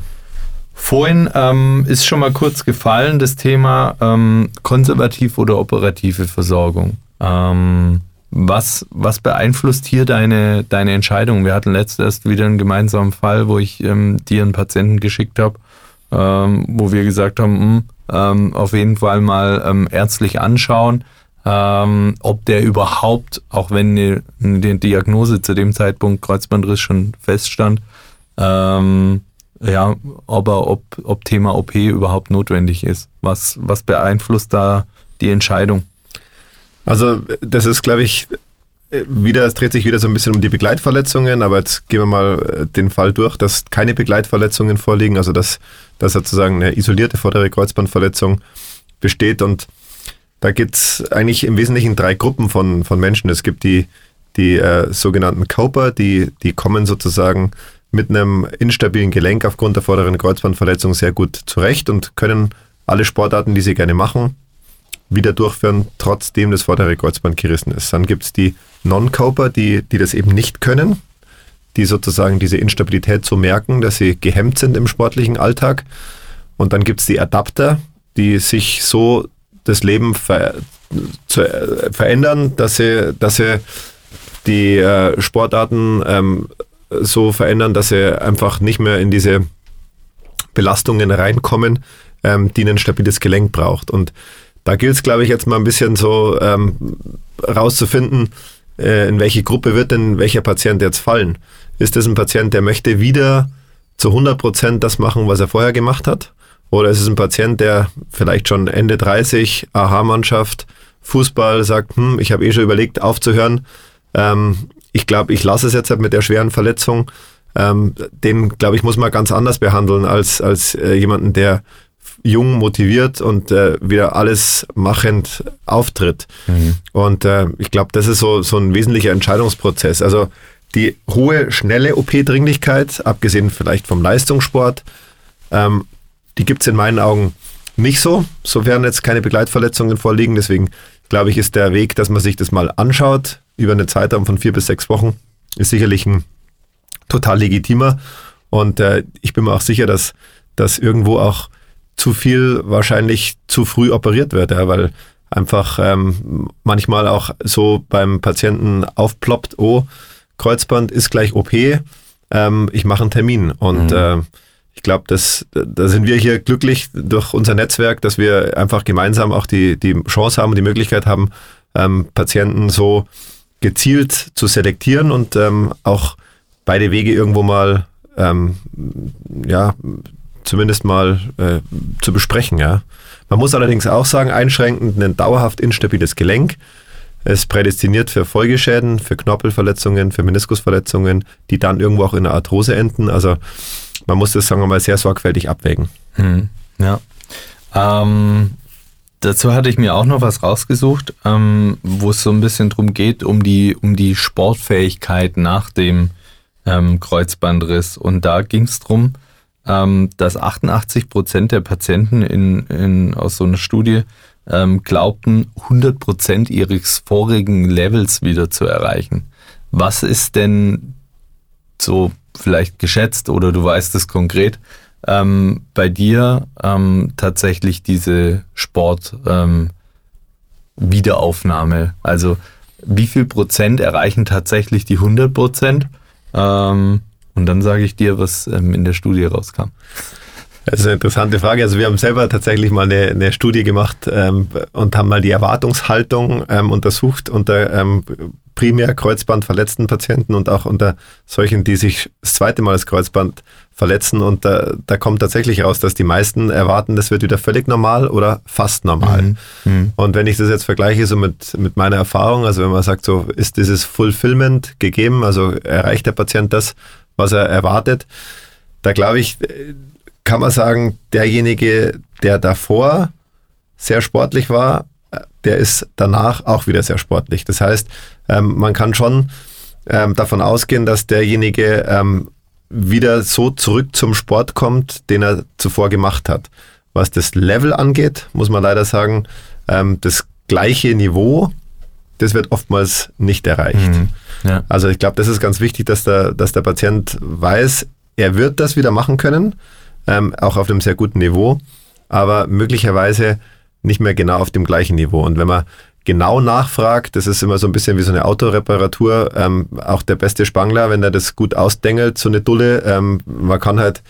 [SPEAKER 1] Vorhin ähm, ist schon mal kurz gefallen das Thema ähm, konservativ oder operative Versorgung. Ähm, was, was beeinflusst hier deine, deine Entscheidung? Wir hatten letztens wieder einen gemeinsamen Fall, wo ich ähm, dir einen Patienten geschickt habe, ähm, wo wir gesagt haben, mh, hm, ähm, auf jeden Fall mal ähm, ärztlich anschauen. ähm, ob der überhaupt, auch wenn die, die Diagnose zu dem Zeitpunkt Kreuzbandriss schon feststand, ähm, ja, aber ob, ob Thema OP überhaupt notwendig ist. Was, was beeinflusst da die Entscheidung?
[SPEAKER 2] Also das ist, glaube ich, wieder, es dreht sich wieder so ein bisschen um die Begleitverletzungen, aber jetzt gehen wir mal äh, den Fall durch, dass keine Begleitverletzungen vorliegen, also dass, dass sozusagen eine isolierte vordere Kreuzbandverletzung besteht und da gibt es eigentlich im Wesentlichen drei Gruppen von, von Menschen. Es gibt die, die äh, sogenannten Cowper, die, die kommen sozusagen mit einem instabilen Gelenk aufgrund der vorderen Kreuzbandverletzung sehr gut zurecht und können alle Sportarten, die sie gerne machen, wieder durchführen, trotzdem das vordere Kreuzband gerissen ist. Dann gibt es die Non-Coper, die, die das eben nicht können, die sozusagen diese Instabilität so merken, dass sie gehemmt sind im sportlichen Alltag. Und dann gibt es die Adapter, die sich so das Leben ver zu, äh, verändern, dass sie, dass sie die äh, Sportarten ähm, so verändern, dass sie einfach nicht mehr in diese Belastungen reinkommen, ähm, die ein stabiles Gelenk braucht. Und da gilt es, glaube ich, jetzt mal ein bisschen so ähm, rauszufinden, äh, in welche Gruppe wird denn welcher Patient jetzt fallen. Ist das ein Patient, der möchte wieder zu 100 Prozent das machen, was er vorher gemacht hat? Oder ist es ein Patient, der vielleicht schon Ende 30, Aha-Mannschaft, Fußball sagt, hm, ich habe eh schon überlegt aufzuhören. Ähm, ich glaube, ich lasse es jetzt halt mit der schweren Verletzung. Ähm, den, glaube ich, muss man ganz anders behandeln als, als äh, jemanden, der jung, motiviert und äh, wieder alles machend auftritt. Mhm. Und äh, ich glaube, das ist so, so ein wesentlicher Entscheidungsprozess. Also die hohe, schnelle OP-Dringlichkeit, abgesehen vielleicht vom Leistungssport, ähm, die gibt es in meinen Augen nicht so, sofern jetzt keine Begleitverletzungen vorliegen. Deswegen glaube ich, ist der Weg, dass man sich das mal anschaut, über eine Zeitraum von vier bis sechs Wochen, ist sicherlich ein total legitimer. Und äh, ich bin mir auch sicher, dass, dass irgendwo auch zu viel wahrscheinlich zu früh operiert wird, ja, weil einfach ähm, manchmal auch so beim Patienten aufploppt, oh, Kreuzband ist gleich OP, ähm, ich mache einen Termin. Und mhm. äh, ich glaube, da sind wir hier glücklich durch unser Netzwerk, dass wir einfach gemeinsam auch die, die Chance haben und die Möglichkeit haben, ähm, Patienten so gezielt zu selektieren und ähm, auch beide Wege irgendwo mal ähm, ja, zumindest mal äh, zu besprechen. Ja. Man muss allerdings auch sagen, einschränkend ein dauerhaft instabiles Gelenk ist prädestiniert für Folgeschäden, für Knorpelverletzungen, für Meniskusverletzungen, die dann irgendwo auch in der Arthrose enden. Also man muss das, sagen wir mal, sehr sorgfältig abwägen.
[SPEAKER 1] Hm, ja. Ähm, dazu hatte ich mir auch noch was rausgesucht, ähm, wo es so ein bisschen drum geht, um die, um die Sportfähigkeit nach dem ähm, Kreuzbandriss. Und da ging es darum, ähm, dass 88 Prozent der Patienten in, in, aus so einer Studie ähm, glaubten, 100 Prozent ihres vorigen Levels wieder zu erreichen. Was ist denn so vielleicht geschätzt oder du weißt es konkret, ähm, bei dir ähm, tatsächlich diese Sport ähm, Wiederaufnahme? Also wie viel Prozent erreichen tatsächlich die 100 Prozent? Ähm, und dann sage ich dir, was ähm, in der Studie rauskam.
[SPEAKER 2] Das ist eine interessante Frage. Also wir haben selber tatsächlich mal eine, eine Studie gemacht ähm, und haben mal die Erwartungshaltung ähm, untersucht unter ähm, primär Kreuzbandverletzten Patienten und auch unter solchen, die sich das zweite Mal das Kreuzband verletzen. Und da, da kommt tatsächlich raus, dass die meisten erwarten, das wird wieder völlig normal oder fast normal. Mhm. Mhm. Und wenn ich das jetzt vergleiche so mit, mit meiner Erfahrung, also wenn man sagt, so ist dieses Fulfillment gegeben, also erreicht der Patient das, was er erwartet. Da glaube ich, kann man sagen, derjenige, der davor sehr sportlich war, der ist danach auch wieder sehr sportlich. Das heißt, ähm, man kann schon ähm, davon ausgehen, dass derjenige ähm, wieder so zurück zum Sport kommt, den er zuvor gemacht hat. Was das Level angeht, muss man leider sagen, das gleiche Niveau, das wird oftmals nicht erreicht. Mhm. Ja. Also ich glaube, das ist ganz wichtig, dass der, dass der Patient weiß, er wird das wieder machen können, ähm, auch auf einem sehr guten Niveau, aber möglicherweise nicht mehr genau auf dem gleichen Niveau. Und wenn man genau nachfragt, das ist immer so ein bisschen wie so eine Autoreparatur, ähm, auch der beste Spangler, wenn er das gut ausdengelt, so eine Dulle, ähm, man kann halt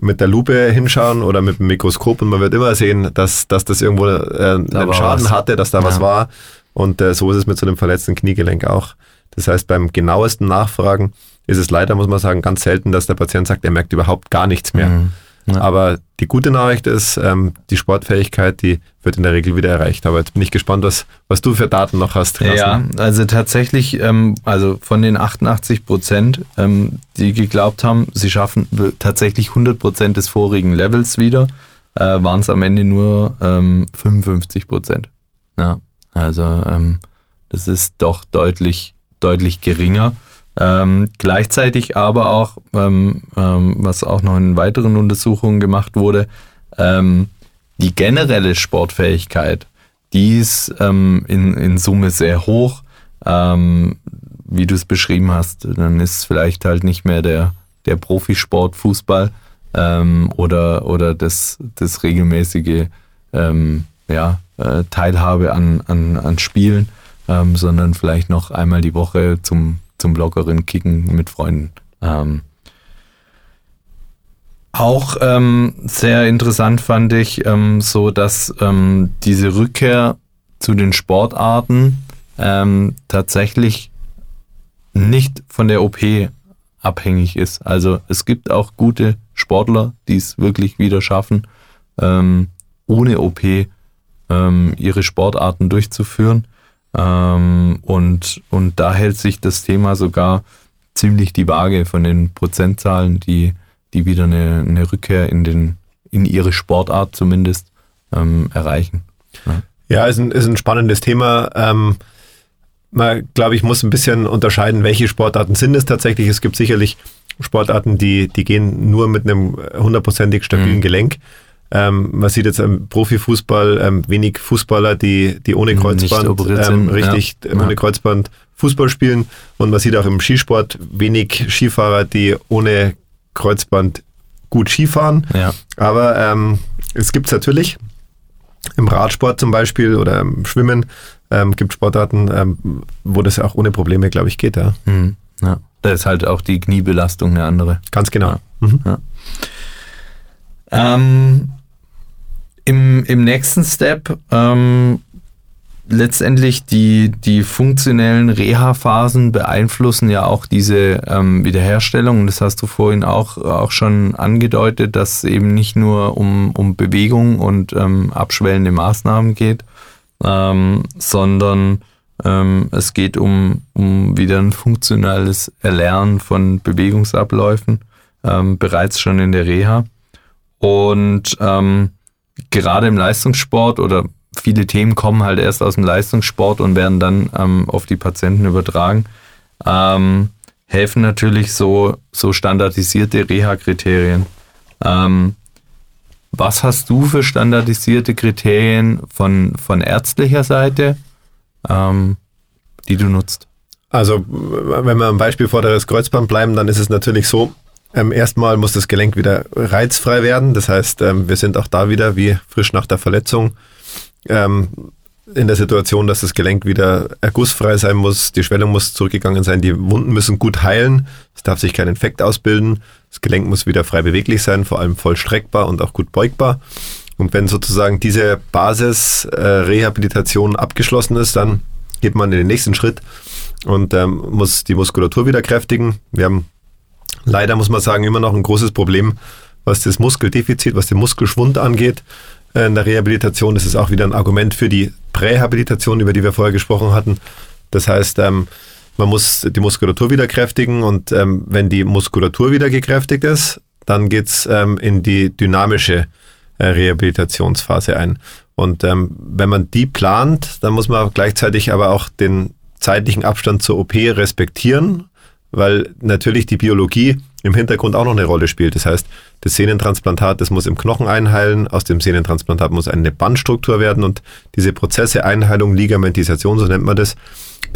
[SPEAKER 2] mit der Lupe hinschauen oder mit dem Mikroskop und man wird immer sehen, dass, dass das irgendwo äh, einen Schaden was. hatte, dass da ja. was war. Und äh, so ist es mit so einem verletzten Kniegelenk auch. Das heißt, beim genauesten Nachfragen ist es leider, muss man sagen, ganz selten, dass der Patient sagt, er merkt überhaupt gar nichts mehr. Mhm. Ja. Aber die gute Nachricht ist, ähm, die Sportfähigkeit, die wird in der Regel wieder erreicht. Aber jetzt bin ich gespannt, was, was du für Daten noch hast.
[SPEAKER 1] Carsten. Ja, also tatsächlich, ähm, also von den 88 Prozent, ähm, die geglaubt haben, sie schaffen tatsächlich 100 Prozent des vorigen Levels wieder, äh, waren es am Ende nur 55 ähm, Prozent. Ja, also ähm, das ist doch deutlich, deutlich geringer. Ähm, gleichzeitig aber auch, ähm, ähm, was auch noch in weiteren Untersuchungen gemacht wurde, ähm, die generelle Sportfähigkeit, die ist ähm, in, in Summe sehr hoch. Ähm, wie du es beschrieben hast, dann ist vielleicht halt nicht mehr der, der Profisport Fußball oder, oder das, das regelmäßige ja, äh, Teilhabe an, an, an Spielen, sondern vielleicht noch einmal die Woche zum zum lockeren Kicken mit Freunden. Ähm, auch ähm, sehr interessant fand ich ähm, so, dass ähm, diese Rückkehr zu den Sportarten ähm, tatsächlich nicht von der OP abhängig ist. Also es gibt auch gute Sportler, die es wirklich wieder schaffen, ähm, ohne OP ihre Sportarten durchzuführen. Ähm, und, und da hält sich das Thema sogar ziemlich die Waage von den Prozentzahlen, die, die wieder eine, eine Rückkehr in, den, in ihre Sportart zumindest ähm, erreichen.
[SPEAKER 2] Ja, ja ist, ein, ist ein spannendes Thema. Ähm, man, glaube ich, muss ein bisschen unterscheiden, welche Sportarten sind es tatsächlich. Es gibt sicherlich Sportarten, die, die gehen nur mit einem hundertprozentig stabilen mhm. Gelenk. Ähm, man sieht jetzt im Profifußball ähm, wenig Fußballer, die, die ohne Kreuzband ähm, richtig ja. ohne Kreuzband Fußball spielen. Und man sieht auch im Skisport wenig Skifahrer, die ohne Kreuzband gut Skifahren. Ja. Aber ähm, es gibt es natürlich. Im Radsport zum Beispiel oder im Schwimmen ähm, gibt Sportarten, ähm, wo das auch ohne Probleme, glaube ich, geht. Ja. Mhm.
[SPEAKER 1] ja. Da ist halt auch die Kniebelastung eine andere.
[SPEAKER 2] Ganz genau.
[SPEAKER 1] Ja. Mhm. Ähm, im, im nächsten Step ähm, letztendlich die, die funktionellen Reha-Phasen beeinflussen ja auch diese ähm, Wiederherstellung. Das hast du vorhin auch, auch schon angedeutet, dass eben nicht nur um, um Bewegung und ähm, abschwellende Maßnahmen geht, ähm, sondern ähm, es geht um, um wieder ein funktionales Erlernen von Bewegungsabläufen, ähm, bereits schon in der Reha. Und ähm, gerade im Leistungssport oder viele Themen kommen halt erst aus dem Leistungssport und werden dann ähm, auf die Patienten übertragen, ähm, helfen natürlich so, so standardisierte Reha-Kriterien. Ähm, was hast du für standardisierte Kriterien von, von ärztlicher Seite, ähm, die du nutzt?
[SPEAKER 2] Also, wenn wir am Beispiel vorderes Kreuzband bleiben, dann ist es natürlich so, ähm, erstmal muss das Gelenk wieder reizfrei werden. Das heißt, ähm, wir sind auch da wieder wie frisch nach der Verletzung ähm, in der Situation, dass das Gelenk wieder ergussfrei sein muss. Die Schwellung muss zurückgegangen sein. Die Wunden müssen gut heilen. Es darf sich kein Infekt ausbilden. Das Gelenk muss wieder frei beweglich sein, vor allem voll streckbar und auch gut beugbar. Und wenn sozusagen diese Basisrehabilitation äh, abgeschlossen ist, dann geht man in den nächsten Schritt und ähm, muss die Muskulatur wieder kräftigen. Wir haben leider, muss man sagen, immer noch ein großes Problem, was das Muskeldefizit, was den Muskelschwund angeht. Äh, in der Rehabilitation ist auch wieder ein Argument für die Prähabilitation, über die wir vorher gesprochen hatten. Das heißt, ähm, man muss die Muskulatur wieder kräftigen und ähm, wenn die Muskulatur wieder gekräftigt ist, dann geht's ähm, in die dynamische äh, Rehabilitationsphase ein. Und ähm, wenn man die plant, dann muss man gleichzeitig aber auch den zeitlichen Abstand zur OP respektieren weil natürlich die Biologie im Hintergrund auch noch eine Rolle spielt. Das heißt, das Sehnentransplantat, das muss im Knochen einheilen, aus dem Sehnentransplantat muss eine Bandstruktur werden und diese Prozesse, Einheilung, Ligamentisation, so nennt man das,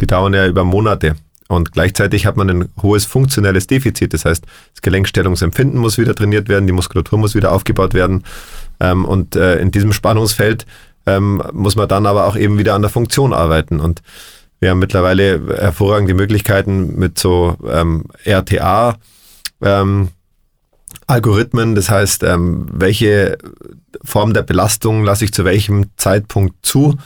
[SPEAKER 2] die dauern ja über Monate. Und gleichzeitig hat man ein hohes funktionelles Defizit. Das heißt, das Gelenkstellungsempfinden muss wieder trainiert werden, die Muskulatur muss wieder aufgebaut werden. Ähm, und äh, in diesem Spannungsfeld ähm, muss man dann aber auch eben wieder an der Funktion arbeiten. Und wir haben mittlerweile hervorragende Möglichkeiten mit so ähm, RTA. Ähm, Algorithmen, das heißt, ähm, welche Form der Belastung lasse ich zu welchem Zeitpunkt zu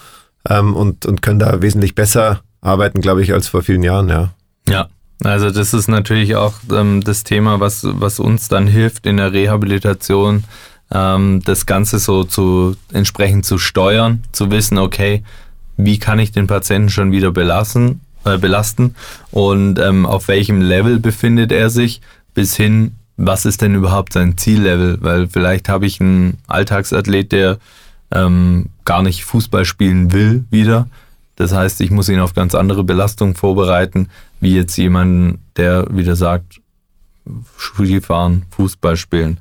[SPEAKER 2] ähm, und, und können da wesentlich besser arbeiten, glaube ich, als vor vielen Jahren, ja.
[SPEAKER 1] Ja, also das ist natürlich auch ähm, das Thema, was, was uns dann hilft in der Rehabilitation, ähm, das Ganze so zu entsprechend zu steuern, zu wissen, okay, wie kann ich den Patienten schon wieder belassen, äh, belasten und ähm, auf welchem Level befindet er sich, bis hin, was ist denn überhaupt sein Ziellevel? Weil vielleicht habe ich einen Alltagsathlet, der ähm, gar nicht Fußball spielen will wieder. Das heißt, ich muss ihn auf ganz andere Belastungen vorbereiten, wie jetzt jemanden, der wieder sagt, Skifahren, Fußball spielen.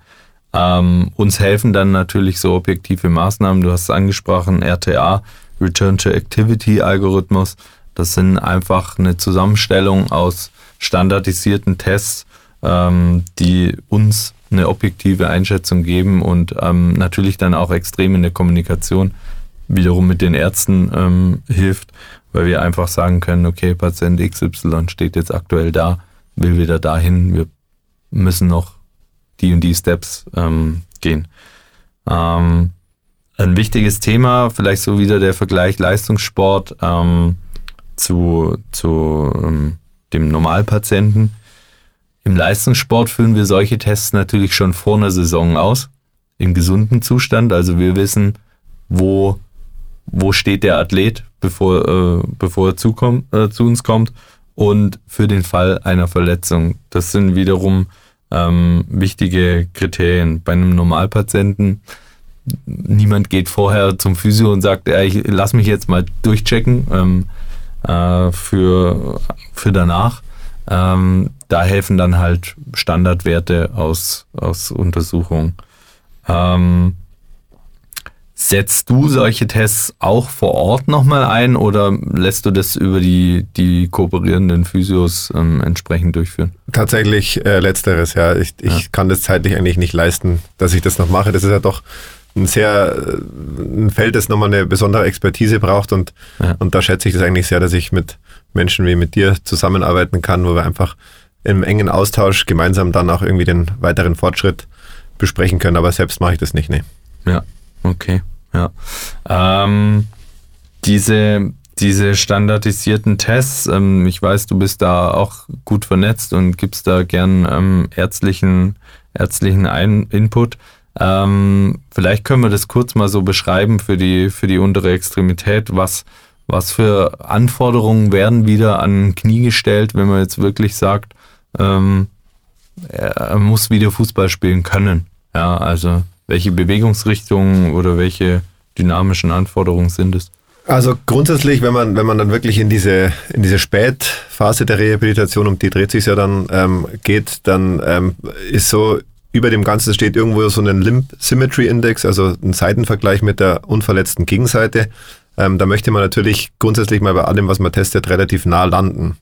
[SPEAKER 1] Ähm, uns helfen dann natürlich so objektive Maßnahmen. Du hast es angesprochen, RTA, Return to Activity Algorithmus. Das sind einfach eine Zusammenstellung aus standardisierten Tests, ähm, die uns eine objektive Einschätzung geben und ähm, natürlich dann auch extrem in der Kommunikation wiederum mit den Ärzten ähm, hilft, weil wir einfach sagen können, okay, Patient XY steht jetzt aktuell da, will wieder dahin, wir müssen noch die und die Steps ähm, gehen. Ähm, ein wichtiges Thema, vielleicht so wieder der Vergleich Leistungssport ähm, zu, zu ähm, dem Normalpatienten. Im Leistungssport führen wir solche Tests natürlich schon vor einer Saison aus, im gesunden Zustand. Also wir wissen, wo, wo steht der Athlet, bevor, äh, bevor er zukommt, äh, zu uns kommt und für den Fall einer Verletzung. Das sind wiederum ähm, wichtige Kriterien. Bei einem Normalpatienten, niemand geht vorher zum Physio und sagt, ja, ich lass mich jetzt mal durchchecken ähm, äh, für, für danach. Ähm, da helfen dann halt Standardwerte aus, aus Untersuchungen. Ähm, Setzt du solche Tests auch vor Ort nochmal ein oder lässt du das über die, die kooperierenden Physios ähm, entsprechend durchführen?
[SPEAKER 2] Tatsächlich äh, letzteres, ja. Ich, ich ja. kann das zeitlich eigentlich nicht leisten, dass ich das noch mache. Das ist ja doch ein sehr äh, ein Feld, das nochmal eine besondere Expertise braucht und, ja. und da schätze ich das eigentlich sehr, dass ich mit Menschen wie mit dir zusammenarbeiten kann, wo wir einfach im engen Austausch gemeinsam dann auch irgendwie den weiteren Fortschritt besprechen können. Aber selbst mache ich das nicht, nee.
[SPEAKER 1] Ja, okay. Ja. Ähm, diese, diese standardisierten Tests, ähm, ich weiß, du bist da auch gut vernetzt und gibst da gern ähm, ärztlichen, ärztlichen Ein Input. Ähm, vielleicht können wir das kurz mal so beschreiben für die, für die untere Extremität. Was, was für Anforderungen werden wieder an Knie gestellt, wenn man jetzt wirklich sagt, ähm, er muss wieder Fußball spielen können? Ja, also welche Bewegungsrichtungen oder welche dynamischen Anforderungen sind es?
[SPEAKER 2] Also grundsätzlich, wenn man, wenn man dann wirklich in diese, in diese Spätphase der Rehabilitation, um die dreht sich ja dann, ähm, geht, dann ähm, ist so, über dem Ganzen steht irgendwo so ein Limb Symmetry Index, also ein Seitenvergleich mit der unverletzten Gegenseite. Ähm, da möchte man natürlich grundsätzlich mal bei allem, was man testet, relativ nah landen.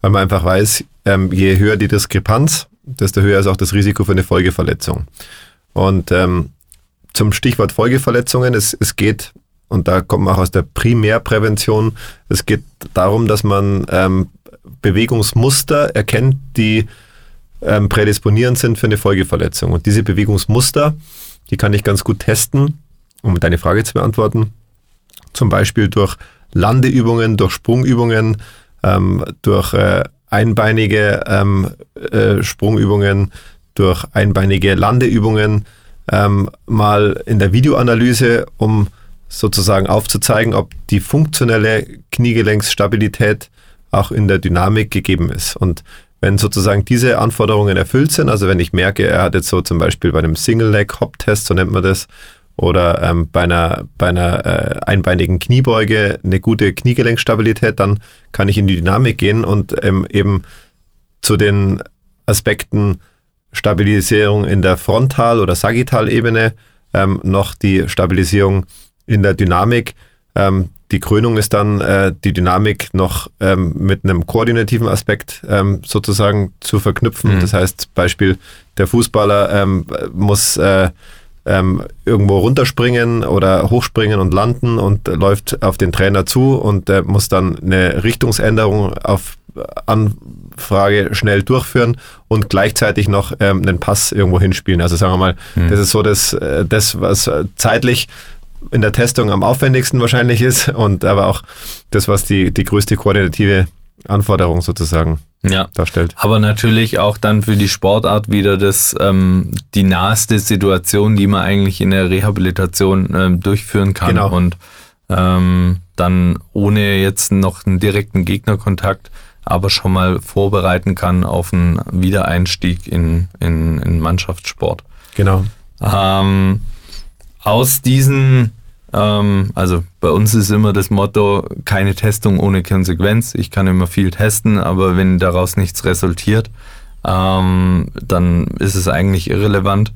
[SPEAKER 2] Weil man einfach weiß, ähm, je höher die Diskrepanz, desto höher ist auch das Risiko für eine Folgeverletzung. Und ähm, zum Stichwort Folgeverletzungen, es, es geht, und da kommt man auch aus der Primärprävention, es geht darum, dass man ähm, Bewegungsmuster erkennt, die ähm, prädisponierend sind für eine Folgeverletzung. Und diese Bewegungsmuster, die kann ich ganz gut testen, um deine Frage zu beantworten. Zum Beispiel durch Landeübungen, durch Sprungübungen, ähm, durch äh, einbeinige ähm, äh, Sprungübungen, durch einbeinige Landeübungen ähm, mal in der Videoanalyse, um sozusagen aufzuzeigen, ob die funktionelle Kniegelenksstabilität auch in der Dynamik gegeben ist. Und wenn sozusagen diese Anforderungen erfüllt sind, also wenn ich merke, er hat jetzt so zum Beispiel bei einem Single-Leg-Hop-Test, so nennt man das, oder ähm, bei einer, bei einer äh, einbeinigen Kniebeuge eine gute Kniegelenkstabilität, dann kann ich in die Dynamik gehen und ähm, eben zu den Aspekten Stabilisierung in der Frontal- oder Sagittalebene, ähm, noch die Stabilisierung in der Dynamik. Ähm, die Krönung ist dann äh, die Dynamik noch ähm, mit einem koordinativen Aspekt ähm, sozusagen zu verknüpfen. Mhm. Das heißt, Beispiel, der Fußballer ähm, muss äh, ähm, irgendwo runterspringen oder hochspringen und landen und läuft auf den Trainer zu und der muss dann eine Richtungsänderung auf, an, Anfrage schnell durchführen und gleichzeitig noch ähm, einen Pass irgendwo hinspielen. Also sagen wir mal, mhm. das ist so das, äh, das, was zeitlich in der Testung am aufwendigsten wahrscheinlich ist und aber auch das, was die, die größte koordinative Anforderung sozusagen
[SPEAKER 1] ja. darstellt. Aber natürlich auch dann für die Sportart wieder das, ähm, die naheste Situation, die man eigentlich in der Rehabilitation ähm, durchführen kann. Genau. Und ähm, dann ohne jetzt noch einen direkten Gegnerkontakt, aber schon mal vorbereiten kann auf einen Wiedereinstieg in, in, in Mannschaftssport.
[SPEAKER 2] Genau.
[SPEAKER 1] Ähm, aus diesen ähm, also bei uns ist immer das Motto, keine Testung ohne Konsequenz. Ich kann immer viel testen, aber wenn daraus nichts resultiert, ähm, dann ist es eigentlich irrelevant.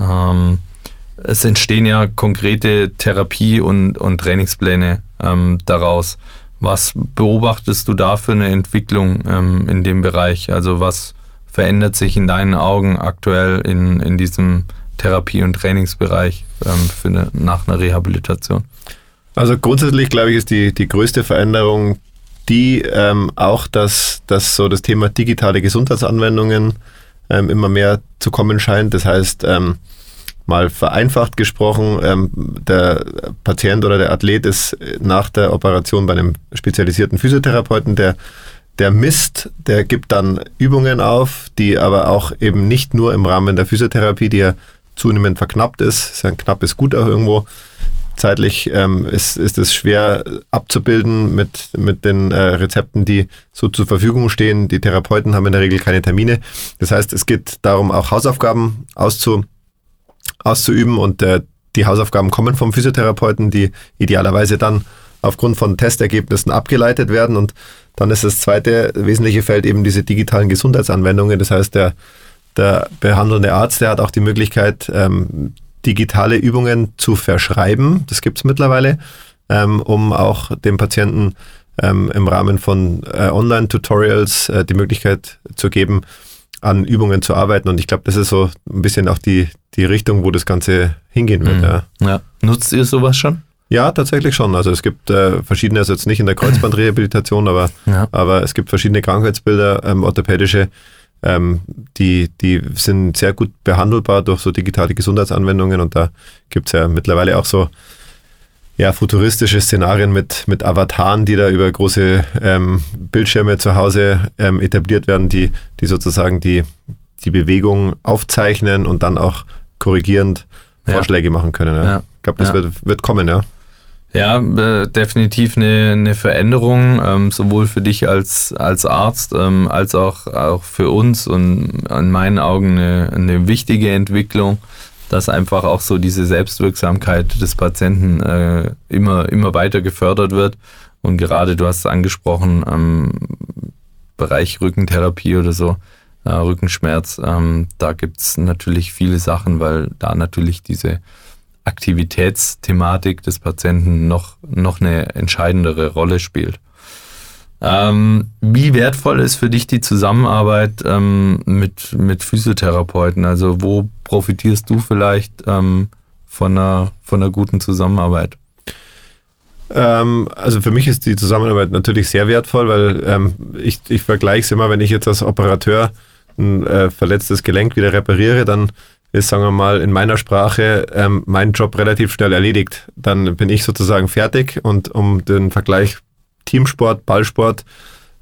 [SPEAKER 1] Ähm, es entstehen ja konkrete Therapie- und, und Trainingspläne ähm, daraus. Was beobachtest du da für eine Entwicklung ähm, in dem Bereich? Also was verändert sich in deinen Augen aktuell in, in diesem Therapie- und Trainingsbereich ähm, für eine, nach einer Rehabilitation?
[SPEAKER 2] Also grundsätzlich glaube ich, ist die, die größte Veränderung die ähm, auch, dass, dass so das Thema digitale Gesundheitsanwendungen ähm, immer mehr zu kommen scheint. Das heißt, ähm, mal vereinfacht gesprochen, ähm, der Patient oder der Athlet ist nach der Operation bei einem spezialisierten Physiotherapeuten, der der misst, der gibt dann Übungen auf, die aber auch eben nicht nur im Rahmen der Physiotherapie, die ja zunehmend verknappt ist. Ist ein knappes Gut auch irgendwo. Zeitlich ähm, ist, ist es schwer abzubilden mit, mit den äh, Rezepten, die so zur Verfügung stehen. Die Therapeuten haben in der Regel keine Termine. Das heißt, es geht darum, auch Hausaufgaben auszu, auszuüben und äh, die Hausaufgaben kommen vom Physiotherapeuten, die idealerweise dann aufgrund von Testergebnissen abgeleitet werden. Und dann ist das zweite wesentliche Feld eben diese digitalen Gesundheitsanwendungen. Das heißt, der der behandelnde Arzt, der hat auch die Möglichkeit, ähm, digitale Übungen zu verschreiben. Das gibt es mittlerweile, ähm, um auch dem Patienten ähm, im Rahmen von äh, Online-Tutorials äh, die Möglichkeit zu geben, an Übungen zu arbeiten. Und ich glaube, das ist so ein bisschen auch die, die Richtung, wo das Ganze hingehen wird. Mhm.
[SPEAKER 1] Ja. ja. Nutzt ihr sowas schon?
[SPEAKER 2] Ja, tatsächlich schon. Also es gibt äh, verschiedene, also jetzt nicht in der Kreuzbandrehabilitation, aber, ja. aber es gibt verschiedene Krankheitsbilder, ähm, orthopädische, ähm, die, die sind sehr gut behandelbar durch so digitale Gesundheitsanwendungen und da gibt es ja mittlerweile auch so ja, futuristische Szenarien mit, mit Avataren, die da über große ähm, Bildschirme zu Hause ähm, etabliert werden, die, die sozusagen die, die Bewegung aufzeichnen und dann auch korrigierend ja. Vorschläge machen können. Ja. Ja. Ich glaube, das wird, wird kommen, ja.
[SPEAKER 1] Ja, äh, definitiv eine, eine Veränderung, ähm, sowohl für dich als, als Arzt ähm, als auch, auch für uns und in meinen Augen eine, eine wichtige Entwicklung, dass einfach auch so diese Selbstwirksamkeit des Patienten äh, immer, immer weiter gefördert wird. Und gerade, du hast es angesprochen, ähm, Bereich Rückentherapie oder so, äh, Rückenschmerz, ähm, da gibt's natürlich viele Sachen, weil da natürlich diese Aktivitätsthematik des Patienten noch, noch eine entscheidendere Rolle spielt. Ähm, wie wertvoll ist für dich die Zusammenarbeit ähm, mit, mit Physiotherapeuten? Also wo profitierst du vielleicht ähm, von, einer, von einer guten Zusammenarbeit?
[SPEAKER 2] Ähm, also für mich ist die Zusammenarbeit natürlich sehr wertvoll, weil ähm, ich, ich vergleiche es immer, wenn ich jetzt als Operateur ein äh, verletztes Gelenk wieder repariere, dann ist, sagen wir mal, in meiner Sprache ähm, mein Job relativ schnell erledigt. Dann bin ich sozusagen fertig und um den Vergleich Teamsport, Ballsport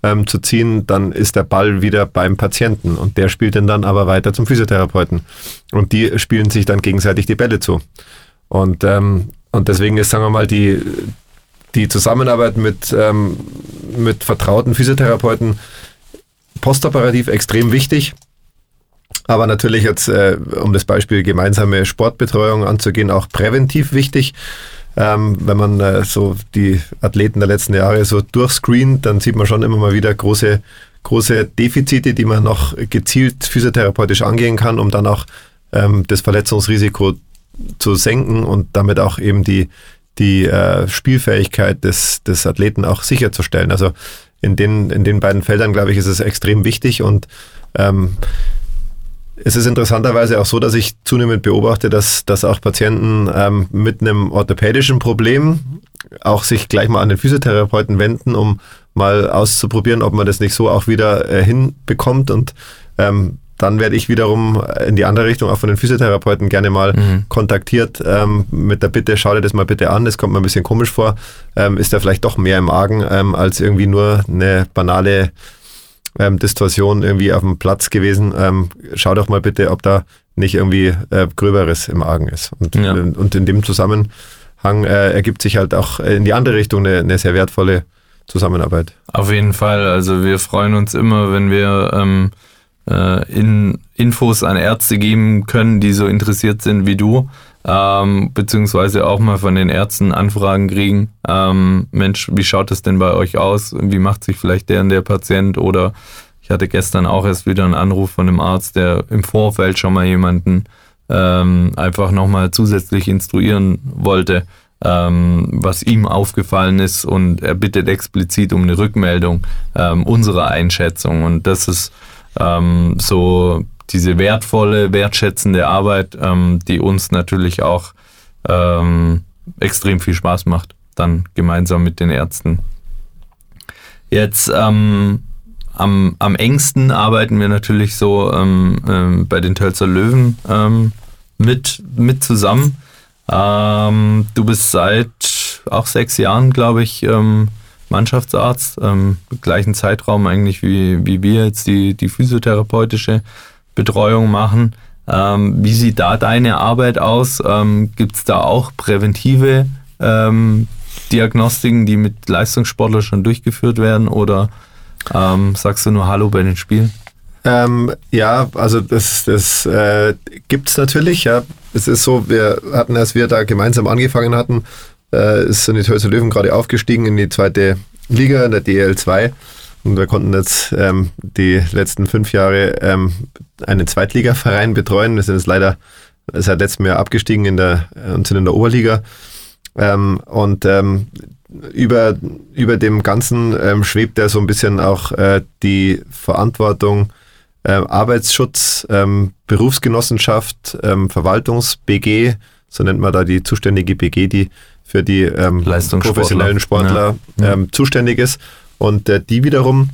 [SPEAKER 2] ähm, zu ziehen, dann ist der Ball wieder beim Patienten und der spielt den dann aber weiter zum Physiotherapeuten. Und die spielen sich dann gegenseitig die Bälle zu. Und, ähm, und deswegen ist, sagen wir mal, die, die Zusammenarbeit mit, ähm, mit vertrauten Physiotherapeuten postoperativ extrem wichtig aber natürlich jetzt, äh, um das Beispiel gemeinsame Sportbetreuung anzugehen, auch präventiv wichtig. Ähm, wenn man äh, so die Athleten der letzten Jahre so durchscreent, dann sieht man schon immer mal wieder große, große Defizite, die man noch gezielt physiotherapeutisch angehen kann, um dann auch ähm, das Verletzungsrisiko zu senken und damit auch eben die, die äh, Spielfähigkeit des, des Athleten auch sicherzustellen. Also in den, in den beiden Feldern, glaube ich, ist es extrem wichtig und ähm, es ist interessanterweise auch so, dass ich zunehmend beobachte, dass, dass auch Patienten ähm, mit einem orthopädischen Problem auch sich gleich mal an den Physiotherapeuten wenden, um mal auszuprobieren, ob man das nicht so auch wieder äh, hinbekommt. Und ähm, dann werde ich wiederum in die andere Richtung auch von den Physiotherapeuten gerne mal mhm. kontaktiert ähm, mit der Bitte, schau dir das mal bitte an, das kommt mir ein bisschen komisch vor. Ähm, ist da vielleicht doch mehr im Argen ähm, als irgendwie nur eine banale ähm, Distorsion irgendwie auf dem Platz gewesen. Ähm, schau doch mal bitte, ob da nicht irgendwie äh, Gröberes im Argen ist. Und, ja. und in dem Zusammenhang äh, ergibt sich halt auch in die andere Richtung eine, eine, sehr wertvolle Zusammenarbeit.
[SPEAKER 1] Auf jeden Fall. Also wir freuen uns immer, wenn wir ähm, äh, in Infos an Ärzte geben können, die so interessiert sind wie du ähm, beziehungsweise auch mal von den Ärzten Anfragen kriegen. Ähm, Mensch, wie schaut es denn bei euch aus? Wie macht sich vielleicht der und der Patient? Oder ich hatte gestern auch erst wieder einen Anruf von einem Arzt, der im Vorfeld schon mal jemanden ähm, einfach nochmal zusätzlich instruieren wollte, ähm, was ihm aufgefallen ist und er bittet explizit um eine Rückmeldung ähm, unserer Einschätzung. Und das ist ähm, so diese wertvolle, wertschätzende Arbeit, ähm, die uns natürlich auch ähm, extrem viel Spaß macht, dann gemeinsam mit den Ärzten. Jetzt ähm, am, am engsten arbeiten wir natürlich so ähm, ähm, bei den Tölzer Löwen ähm, mit, mit zusammen. Ähm, du bist seit auch sechs Jahren, glaube ich, ähm, Mannschaftsarzt, ähm, gleichen Zeitraum eigentlich wie, wie wir jetzt die, die physiotherapeutische Betreuung machen. Ähm, wie sieht da deine Arbeit aus? Ähm, Gibt es da auch präventive ähm, Diagnostiken, die mit Leistungssportlern schon durchgeführt werden? Oder ähm, sagst du nur Hallo bei den Spielen?
[SPEAKER 2] Ähm, ja, also das, das äh, gibt es natürlich. Ja. Es ist so, wir hatten, als wir da gemeinsam angefangen hatten, äh, ist sind die Tölzer Löwen gerade aufgestiegen in die zweite Liga, in der DL2. Und wir konnten jetzt ähm, die letzten fünf Jahre ähm, einen Zweitligaverein betreuen. Wir sind jetzt leider seit letztem Jahr abgestiegen in der, und sind in der Oberliga. Ähm, und ähm, über, über dem Ganzen ähm, schwebt ja so ein bisschen auch äh, die Verantwortung äh, Arbeitsschutz, ähm, Berufsgenossenschaft, ähm, Verwaltungs-BG, so nennt man da die zuständige BG, die für die ähm, professionellen Sportler ja. ähm, zuständig ist. Und äh, die wiederum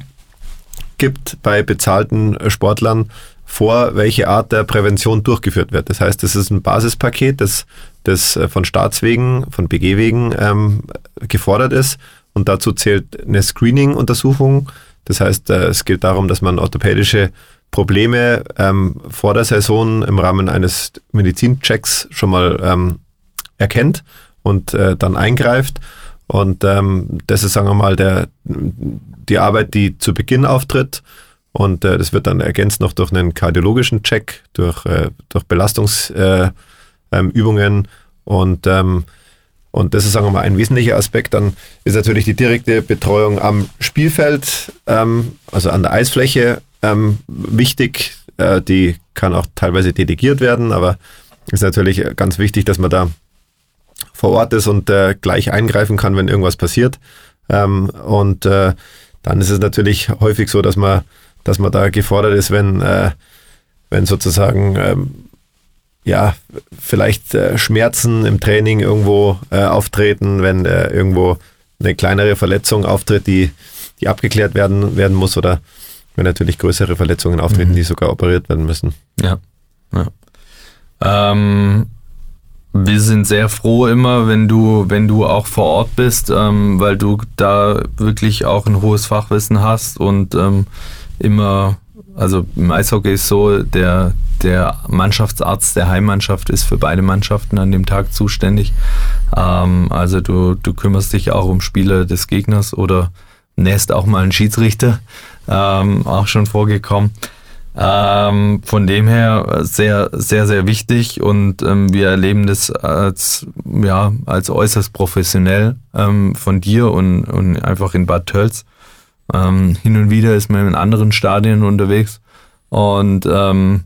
[SPEAKER 2] gibt bei bezahlten äh, Sportlern vor, welche Art der Prävention durchgeführt wird. Das heißt, das ist ein Basispaket, das, das äh, von Staatswegen, von BG-Wegen ähm, gefordert ist. Und dazu zählt eine Screening-Untersuchung. Das heißt, äh, es geht darum, dass man orthopädische Probleme ähm, vor der Saison im Rahmen eines Medizinchecks schon mal ähm, erkennt und äh, dann eingreift. Und ähm, das ist, sagen wir mal, der, die Arbeit, die zu Beginn auftritt. Und äh, das wird dann ergänzt noch durch einen kardiologischen Check, durch, äh, durch Belastungsübungen. Äh, ähm, und, ähm, und das ist, sagen wir mal, ein wesentlicher Aspekt. Dann ist natürlich die direkte Betreuung am Spielfeld, ähm, also an der Eisfläche ähm, wichtig. Äh, die kann auch teilweise delegiert werden, aber ist natürlich ganz wichtig, dass man da vor Ort ist und äh, gleich eingreifen kann, wenn irgendwas passiert. Ähm, und äh, dann ist es natürlich häufig so, dass man, dass man da gefordert ist, wenn, äh, wenn sozusagen ähm, ja, vielleicht äh, Schmerzen im Training irgendwo äh, auftreten, wenn äh, irgendwo eine kleinere Verletzung auftritt, die, die abgeklärt werden, werden muss oder wenn natürlich größere Verletzungen auftreten, mhm. die sogar operiert werden müssen.
[SPEAKER 1] Ja. ja. Ähm, wir sind sehr froh immer, wenn du, wenn du auch vor Ort bist, ähm, weil du da wirklich auch ein hohes Fachwissen hast und ähm, immer, also im Eishockey ist so, der, der Mannschaftsarzt der Heimmannschaft ist für beide Mannschaften an dem Tag zuständig. Ähm, also du, du kümmerst dich auch um Spieler des Gegners oder nähst auch mal einen Schiedsrichter, ähm, auch schon vorgekommen. Ähm, von dem her sehr, sehr, sehr wichtig und ähm, wir erleben das als, ja, als äußerst professionell ähm, von dir und, und einfach in Bad Tölz. Ähm, hin und wieder ist man in anderen Stadien unterwegs und ähm,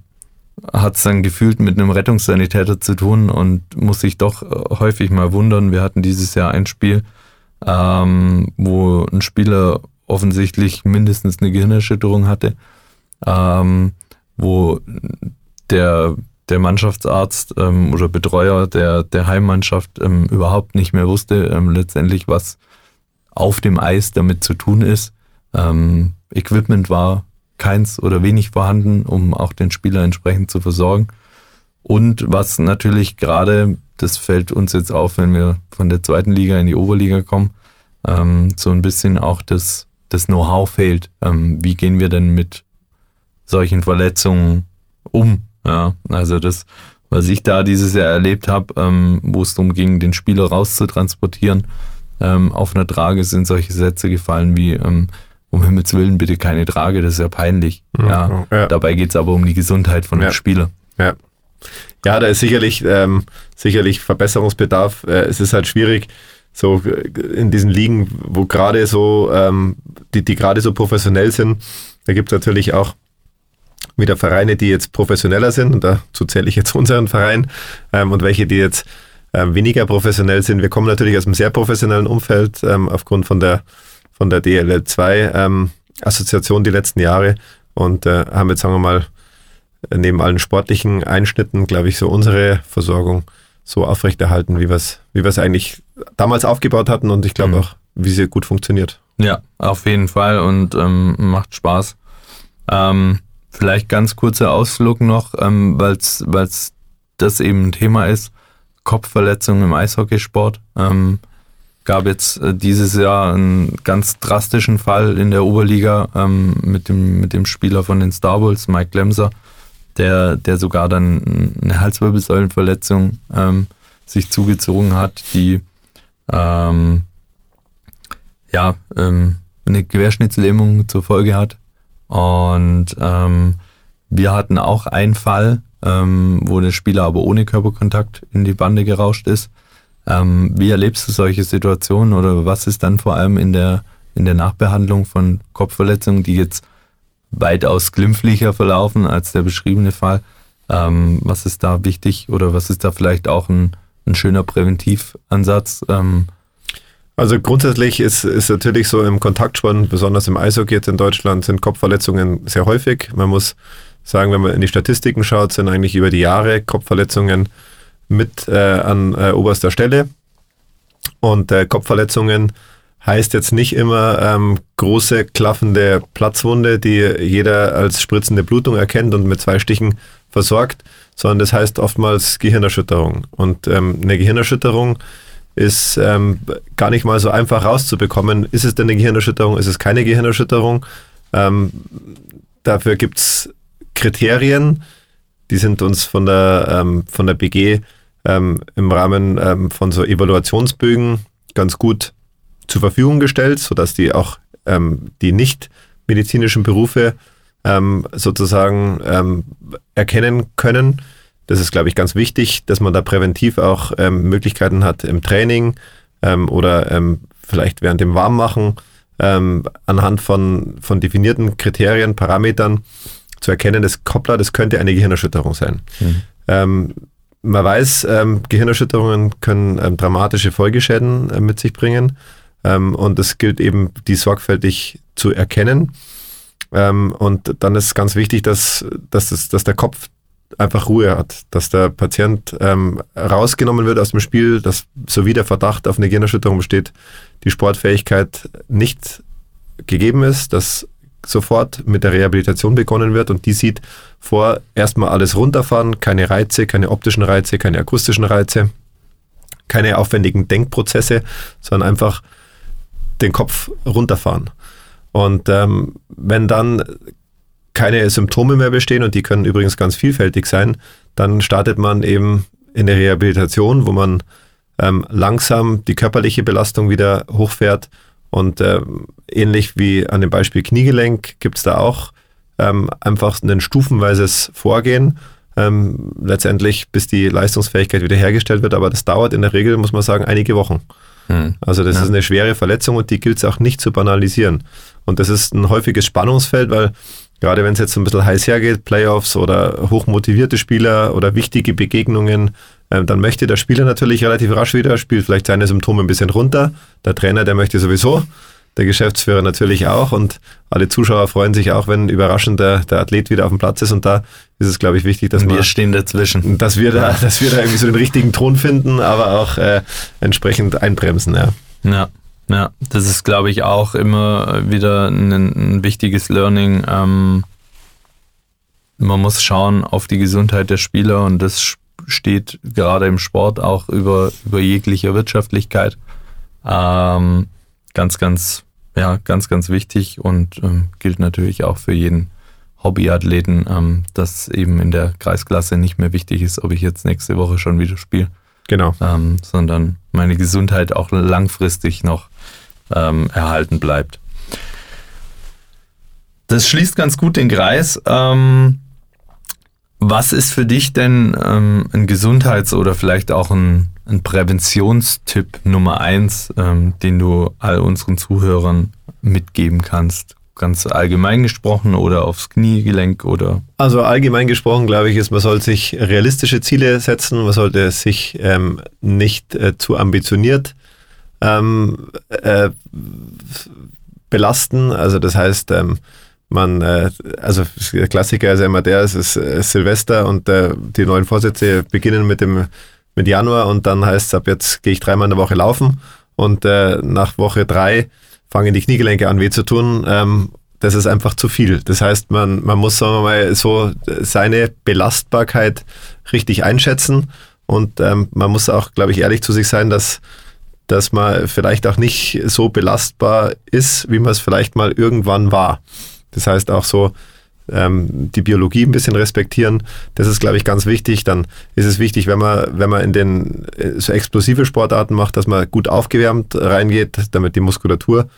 [SPEAKER 1] hat es dann gefühlt mit einem Rettungssanitäter zu tun und muss sich doch häufig mal wundern. Wir hatten dieses Jahr ein Spiel, ähm, wo ein Spieler offensichtlich mindestens eine Gehirnerschütterung hatte ähm, wo der, der Mannschaftsarzt ähm, oder Betreuer der, der Heimmannschaft ähm, überhaupt nicht mehr wusste, ähm, letztendlich, was auf dem Eis damit zu tun ist. Ähm, Equipment war keins oder wenig vorhanden, um auch den Spieler entsprechend zu versorgen. Und was natürlich gerade, das fällt uns jetzt auf, wenn wir von der zweiten Liga in die Oberliga kommen, ähm, so ein bisschen auch das, das Know-how fehlt. Ähm, wie gehen wir denn mit solchen Verletzungen um? Ja, also das, was ich da dieses Jahr erlebt habe, ähm, wo es darum ging, den Spieler rauszutransportieren, ähm, auf einer Trage sind solche Sätze gefallen wie, ähm, um Himmels Willen bitte keine Trage, das ist ja peinlich. Ja, ja. Dabei geht es aber um die Gesundheit von ja. dem Spieler.
[SPEAKER 2] Ja. Ja, da ist sicherlich, ähm, sicherlich Verbesserungsbedarf. Äh, es ist halt schwierig, so äh, in diesen Ligen, wo gerade so, ähm, die, die gerade so professionell sind, da gibt es natürlich auch wieder Vereine, die jetzt professioneller sind, und dazu zähle ich jetzt unseren Verein, ähm, und welche, die jetzt ähm, weniger professionell sind. Wir kommen natürlich aus einem sehr professionellen Umfeld, ähm, aufgrund von der, von der DLL2 ähm, Assoziation die letzten Jahre und äh, haben jetzt, sagen wir mal, neben allen sportlichen Einschnitten, glaube ich, so unsere Versorgung so aufrechterhalten, wie wir es wie wir's eigentlich damals aufgebaut hatten und ich glaube mhm. auch, wie sie gut funktioniert.
[SPEAKER 1] Ja, auf jeden Fall und ähm, macht Spaß. Ähm, vielleicht ganz kurzer Ausflug noch, ähm, weil es das eben ein Thema ist. Kopfverletzungen im Eishockeysport. Ähm, gab jetzt äh, dieses Jahr einen ganz drastischen Fall in der Oberliga ähm, mit, dem, mit dem Spieler von den Star Bulls, Mike Lemser, der, der sogar dann eine Halswirbelsäulenverletzung ähm, sich zugezogen hat, die ähm, ja ähm, eine Querschnittslähmung zur Folge hat. Und ähm, wir hatten auch einen Fall, ähm, wo der Spieler aber ohne Körperkontakt in die Bande gerauscht ist. Ähm, wie erlebst du solche Situationen oder was ist dann vor allem in der, in der Nachbehandlung von Kopfverletzungen, die jetzt weitaus glimpflicher verlaufen als der beschriebene Fall. Ähm, was ist da wichtig oder was ist da vielleicht auch ein, ein schöner Präventivansatz? Ähm,
[SPEAKER 2] also grundsätzlich ist, ist natürlich so im Kontaktsport, besonders im Eishockey jetzt in Deutschland, sind Kopfverletzungen sehr häufig. Man muss sagen, wenn man in die Statistiken schaut, sind eigentlich über die Jahre Kopfverletzungen mit äh, an äh, oberster Stelle. Und äh, Kopfverletzungen heißt jetzt nicht immer ähm, große klaffende Platzwunde, die jeder als spritzende Blutung erkennt und mit zwei Stichen versorgt, sondern das heißt oftmals Gehirnerschütterung. Und ähm, eine Gehirnerschütterung ist ähm, gar nicht mal so einfach rauszubekommen. Ist es denn eine Gehirnerschütterung? Ist es keine Gehirnerschütterung? Ähm, dafür gibt es Kriterien, die sind uns von der, ähm, von der BG ähm, im Rahmen ähm, von so Evaluationsbögen ganz gut zur Verfügung gestellt, sodass die auch ähm, die nicht medizinischen Berufe sozusagen erkennen können. Das ist, glaube ich, ganz wichtig, dass man da präventiv auch ähm, Möglichkeiten hat im Training ähm, oder ähm, vielleicht während dem Warmmachen anhand von, von definierten Kriterien, Parametern zu erkennen, das Koppler, das könnte eine Gehirnerschütterung sein. Mhm. man weiß, Gehirnerschütterungen können dramatische Folgeschäden äh, mit sich bringen. Ähm, und es gilt eben, die sorgfältig zu erkennen. Ähm, und dann ist ganz wichtig, dass, dass, das, dass der Kopf einfach Ruhe hat, dass der Patient ähm, rausgenommen wird aus dem Spiel, dass sowie der Verdacht auf eine Gehirnerschütterung besteht, die Sportfähigkeit nicht gegeben ist, dass sofort mit der Rehabilitation begonnen wird und die sieht vor, erstmal alles runterfahren, keine Reize, keine optischen Reize, keine akustischen Reize, keine aufwendigen Denkprozesse, sondern einfach den Kopf runterfahren. Und ähm, wenn dann keine Symptome mehr bestehen, und die können übrigens ganz vielfältig sein, dann startet man eben in der Rehabilitation, wo man ähm, langsam die körperliche Belastung wieder hochfährt. Und ähm, ähnlich wie an dem Beispiel Kniegelenk gibt es da auch ähm, einfach ein stufenweises Vorgehen, ähm, letztendlich bis die Leistungsfähigkeit wiederhergestellt wird. Aber das dauert in der Regel, muss man sagen, einige Wochen. Hm. Also das ja. ist eine schwere Verletzung und die gilt es auch nicht zu banalisieren. Und das ist ein häufiges Spannungsfeld, weil gerade wenn es jetzt ein bisschen heiß hergeht, Playoffs oder hochmotivierte Spieler oder wichtige Begegnungen, äh, dann möchte der Spieler natürlich relativ rasch wieder, spielt vielleicht seine Symptome ein bisschen runter. Der Trainer, der möchte sowieso, der Geschäftsführer natürlich auch und alle Zuschauer freuen sich auch, wenn überraschend der, der Athlet wieder auf dem Platz ist und da ist es, glaube ich, wichtig, dass
[SPEAKER 1] wir
[SPEAKER 2] wir
[SPEAKER 1] stehen dazwischen.
[SPEAKER 2] Dass wir da, dass wir da irgendwie so den richtigen Ton finden, aber auch äh, entsprechend einbremsen, ja.
[SPEAKER 1] Ja. Ja, das ist, glaube ich, auch immer wieder ein, ein wichtiges Learning. Ähm, man muss schauen auf die Gesundheit der Spieler und das steht gerade im Sport auch über, über jegliche Wirtschaftlichkeit. Ähm, ganz, ganz, ja, ganz, ganz wichtig und ähm, gilt natürlich auch für jeden Hobbyathleten, ähm, dass eben in der Kreisklasse nicht mehr wichtig ist, ob ich jetzt nächste Woche schon wieder spiele.
[SPEAKER 2] Genau.
[SPEAKER 1] Ähm, sondern meine Gesundheit auch langfristig noch ähm, erhalten bleibt. Das schließt ganz gut den Kreis. Ähm, was ist für dich denn ähm, ein Gesundheits- oder vielleicht auch ein, ein Präventionstipp Nummer eins, ähm, den du all unseren Zuhörern mitgeben kannst? Ganz allgemein gesprochen oder aufs Kniegelenk oder?
[SPEAKER 2] Also allgemein gesprochen, glaube ich, ist, man sollte sich realistische Ziele setzen. Man sollte sich ähm, nicht äh, zu ambitioniert ähm, äh, belasten. Also das heißt, ähm, man, äh, also der Klassiker ist ja immer der, es ist, ist Silvester und äh, die neuen Vorsätze beginnen mit dem mit Januar und dann heißt es, ab jetzt gehe ich dreimal in der Woche laufen und äh, nach Woche drei fangen die Kniegelenke an weh zu tun. Ähm, das ist einfach zu viel. Das heißt, man, man muss, sagen wir mal, so seine Belastbarkeit richtig einschätzen und ähm, man muss auch, glaube ich, ehrlich zu sich sein, dass dass man vielleicht auch nicht so belastbar ist, wie man es vielleicht mal irgendwann war. Das heißt auch so, ähm, die Biologie ein bisschen respektieren. Das ist, glaube ich, ganz wichtig. Dann ist es wichtig, wenn man, wenn man in den äh, so explosive Sportarten macht, dass man gut aufgewärmt reingeht, damit die Muskulatur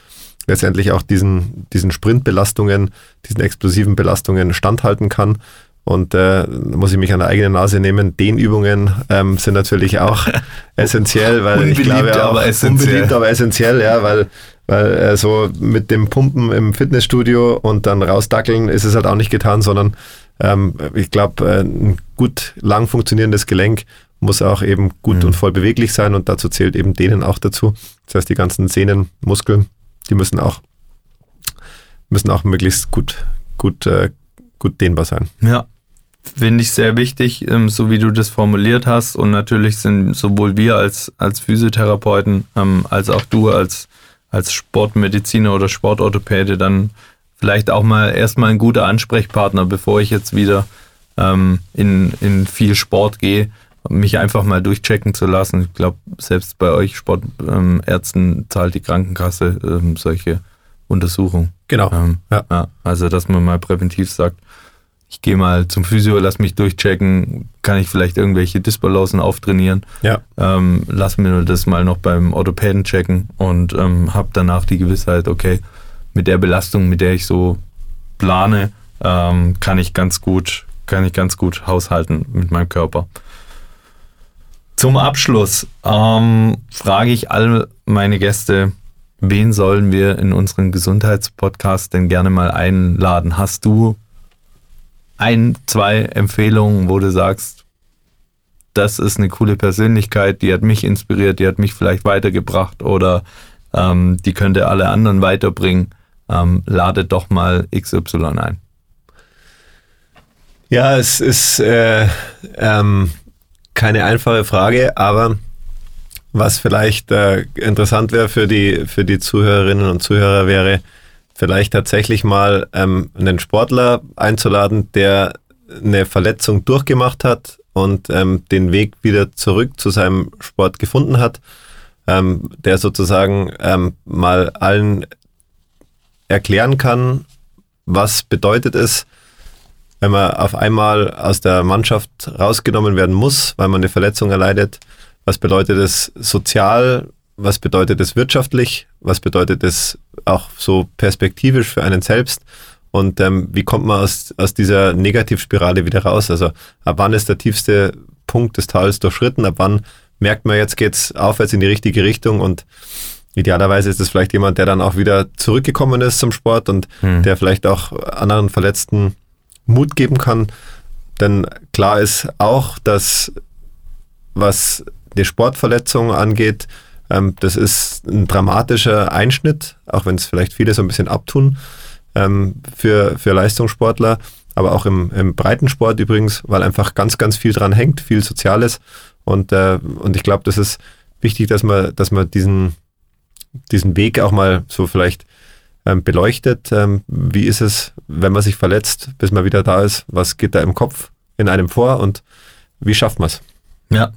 [SPEAKER 2] letztendlich auch diesen, diesen Sprintbelastungen, diesen explosiven Belastungen standhalten kann. Und äh, muss ich mich an der eigenen Nase nehmen. Dehnübungen ähm, sind natürlich auch essentiell, weil
[SPEAKER 1] unbeliebt,
[SPEAKER 2] ich glaube auch,
[SPEAKER 1] aber essentiell.
[SPEAKER 2] unbeliebt, aber essentiell, ja, weil, weil äh, so mit dem Pumpen im Fitnessstudio und dann rausdackeln ist es halt auch nicht getan, sondern ähm, ich glaube, äh, ein gut lang funktionierendes Gelenk muss auch eben gut mhm. und voll beweglich sein und dazu zählt eben Dehnen auch dazu. Das heißt, die ganzen Sehnen, Muskeln, die müssen auch müssen auch möglichst gut gut äh, gut dehnbar sein.
[SPEAKER 1] Ja, finde ich sehr wichtig, ähm, so wie du das formuliert hast. Und natürlich sind sowohl wir als, als Physiotherapeuten ähm, als auch du als, als Sportmediziner oder Sportorthopäde dann vielleicht auch mal erstmal ein guter Ansprechpartner, bevor ich jetzt wieder ähm, in, in viel Sport gehe, mich einfach mal durchchecken zu lassen. Ich glaube, selbst bei euch Sportärzten zahlt die Krankenkasse solche Untersuchungen.
[SPEAKER 2] Genau.
[SPEAKER 1] ja. Ja, also, dass man mal präventiv sagt, ich gehe mal zum Physio, lass mich durchchecken, kann ich vielleicht irgendwelche Dysbalancen auftrainieren.
[SPEAKER 2] Ja.
[SPEAKER 1] Ähm, lass mir das mal noch beim Orthopäden checken und ähm, habe danach die Gewissheit, okay, mit der Belastung, mit der ich so plane, ähm, kann ich ganz gut, kann ich ganz gut haushalten mit meinem Körper. Zum Abschluss ähm, frage ich all meine Gäste, wen sollen wir in unseren Gesundheitspodcast denn gerne mal einladen? Hast du ein, zwei Empfehlungen, wo du sagst, das ist eine coole Persönlichkeit, die hat mich inspiriert, die hat mich vielleicht weitergebracht oder ähm, die könnte alle anderen weiterbringen. Ähm, lade doch mal XY ein.
[SPEAKER 2] Ja, es ist äh, ähm, keine einfache Frage, aber was vielleicht äh, interessant wäre für die, für die Zuhörerinnen und Zuhörer wäre, vielleicht tatsächlich mal ähm, einen Sportler einzuladen, der eine Verletzung durchgemacht hat und ähm, den Weg wieder zurück zu seinem Sport gefunden hat, ähm, der sozusagen ähm, mal allen erklären kann, was bedeutet es, wenn man auf einmal aus der Mannschaft rausgenommen werden muss, weil man eine Verletzung erleidet. Was bedeutet es sozial? Was bedeutet es wirtschaftlich? Was bedeutet es auch so perspektivisch für einen selbst. Und ähm, wie kommt man aus, aus dieser Negativspirale wieder raus? Also ab wann ist der tiefste Punkt des Tals durchschritten? Ab wann merkt man, jetzt geht's aufwärts in die richtige Richtung und idealerweise ist es vielleicht jemand, der dann auch wieder zurückgekommen ist zum Sport und hm. der vielleicht auch anderen Verletzten Mut geben kann. Denn klar ist auch, dass was die Sportverletzung angeht, Ähm, das ist ein dramatischer Einschnitt, auch wenn es vielleicht viele so ein bisschen abtun ähm, für, für Leistungssportler, aber auch im, im Breitensport übrigens, weil einfach ganz, ganz viel dran hängt, viel Soziales. Und, äh, und ich glaube, das ist wichtig, dass man, dass man diesen, diesen Weg auch mal so vielleicht ähm, beleuchtet. Ähm, wie ist es, wenn man sich verletzt, bis man wieder da ist? Was geht da im Kopf in einem vor und wie schafft man es?
[SPEAKER 1] Ja.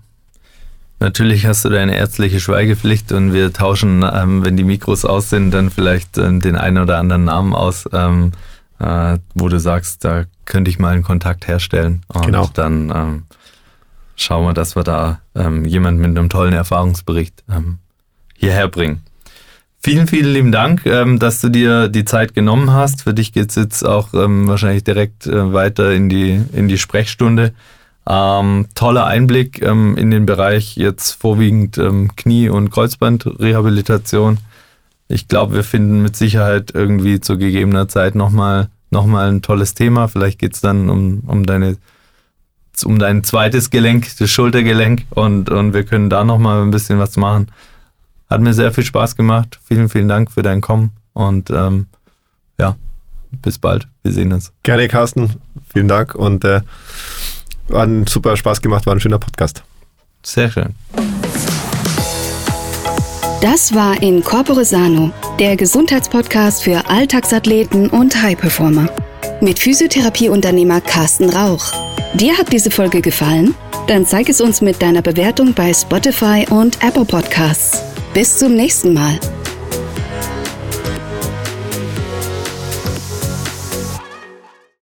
[SPEAKER 1] Natürlich hast du deine ärztliche Schweigepflicht und wir tauschen, ähm, wenn die Mikros aus sind, dann vielleicht ähm, den einen oder anderen Namen aus, ähm, äh, wo du sagst, da könnte ich mal einen Kontakt herstellen. Und
[SPEAKER 2] Genau.
[SPEAKER 1] dann ähm, schauen wir, dass wir da ähm, jemanden mit einem tollen Erfahrungsbericht ähm, hierher bringen. Vielen, vielen lieben Dank, dass du dir die Zeit genommen hast. Für dich geht's jetzt auch wahrscheinlich direkt äh, weiter in die, in die Sprechstunde. Ähm, toller Einblick ähm, in den Bereich jetzt vorwiegend ähm, Knie- und Kreuzbandrehabilitation. Ich glaube, wir finden mit Sicherheit irgendwie zu gegebener Zeit nochmal noch mal ein tolles Thema. Vielleicht geht's dann um, um deine um dein zweites Gelenk, das Schultergelenk und, und wir können da nochmal ein bisschen was machen. Hat mir sehr viel Spaß gemacht. Vielen, vielen Dank für dein Kommen und ähm, ja, bis bald. Wir sehen uns.
[SPEAKER 2] Gerne, Carsten. Vielen Dank und äh, hat super Spaß gemacht, war ein schöner Podcast.
[SPEAKER 1] Sehr schön.
[SPEAKER 3] Das war in Corpore Sano, der Gesundheitspodcast für Alltagsathleten und High-Performer. Mit Physiotherapieunternehmer Carsten Rauch. Dir hat diese Folge gefallen? Dann zeig es uns mit deiner Bewertung bei Spotify und Apple Podcasts. Bis zum nächsten Mal.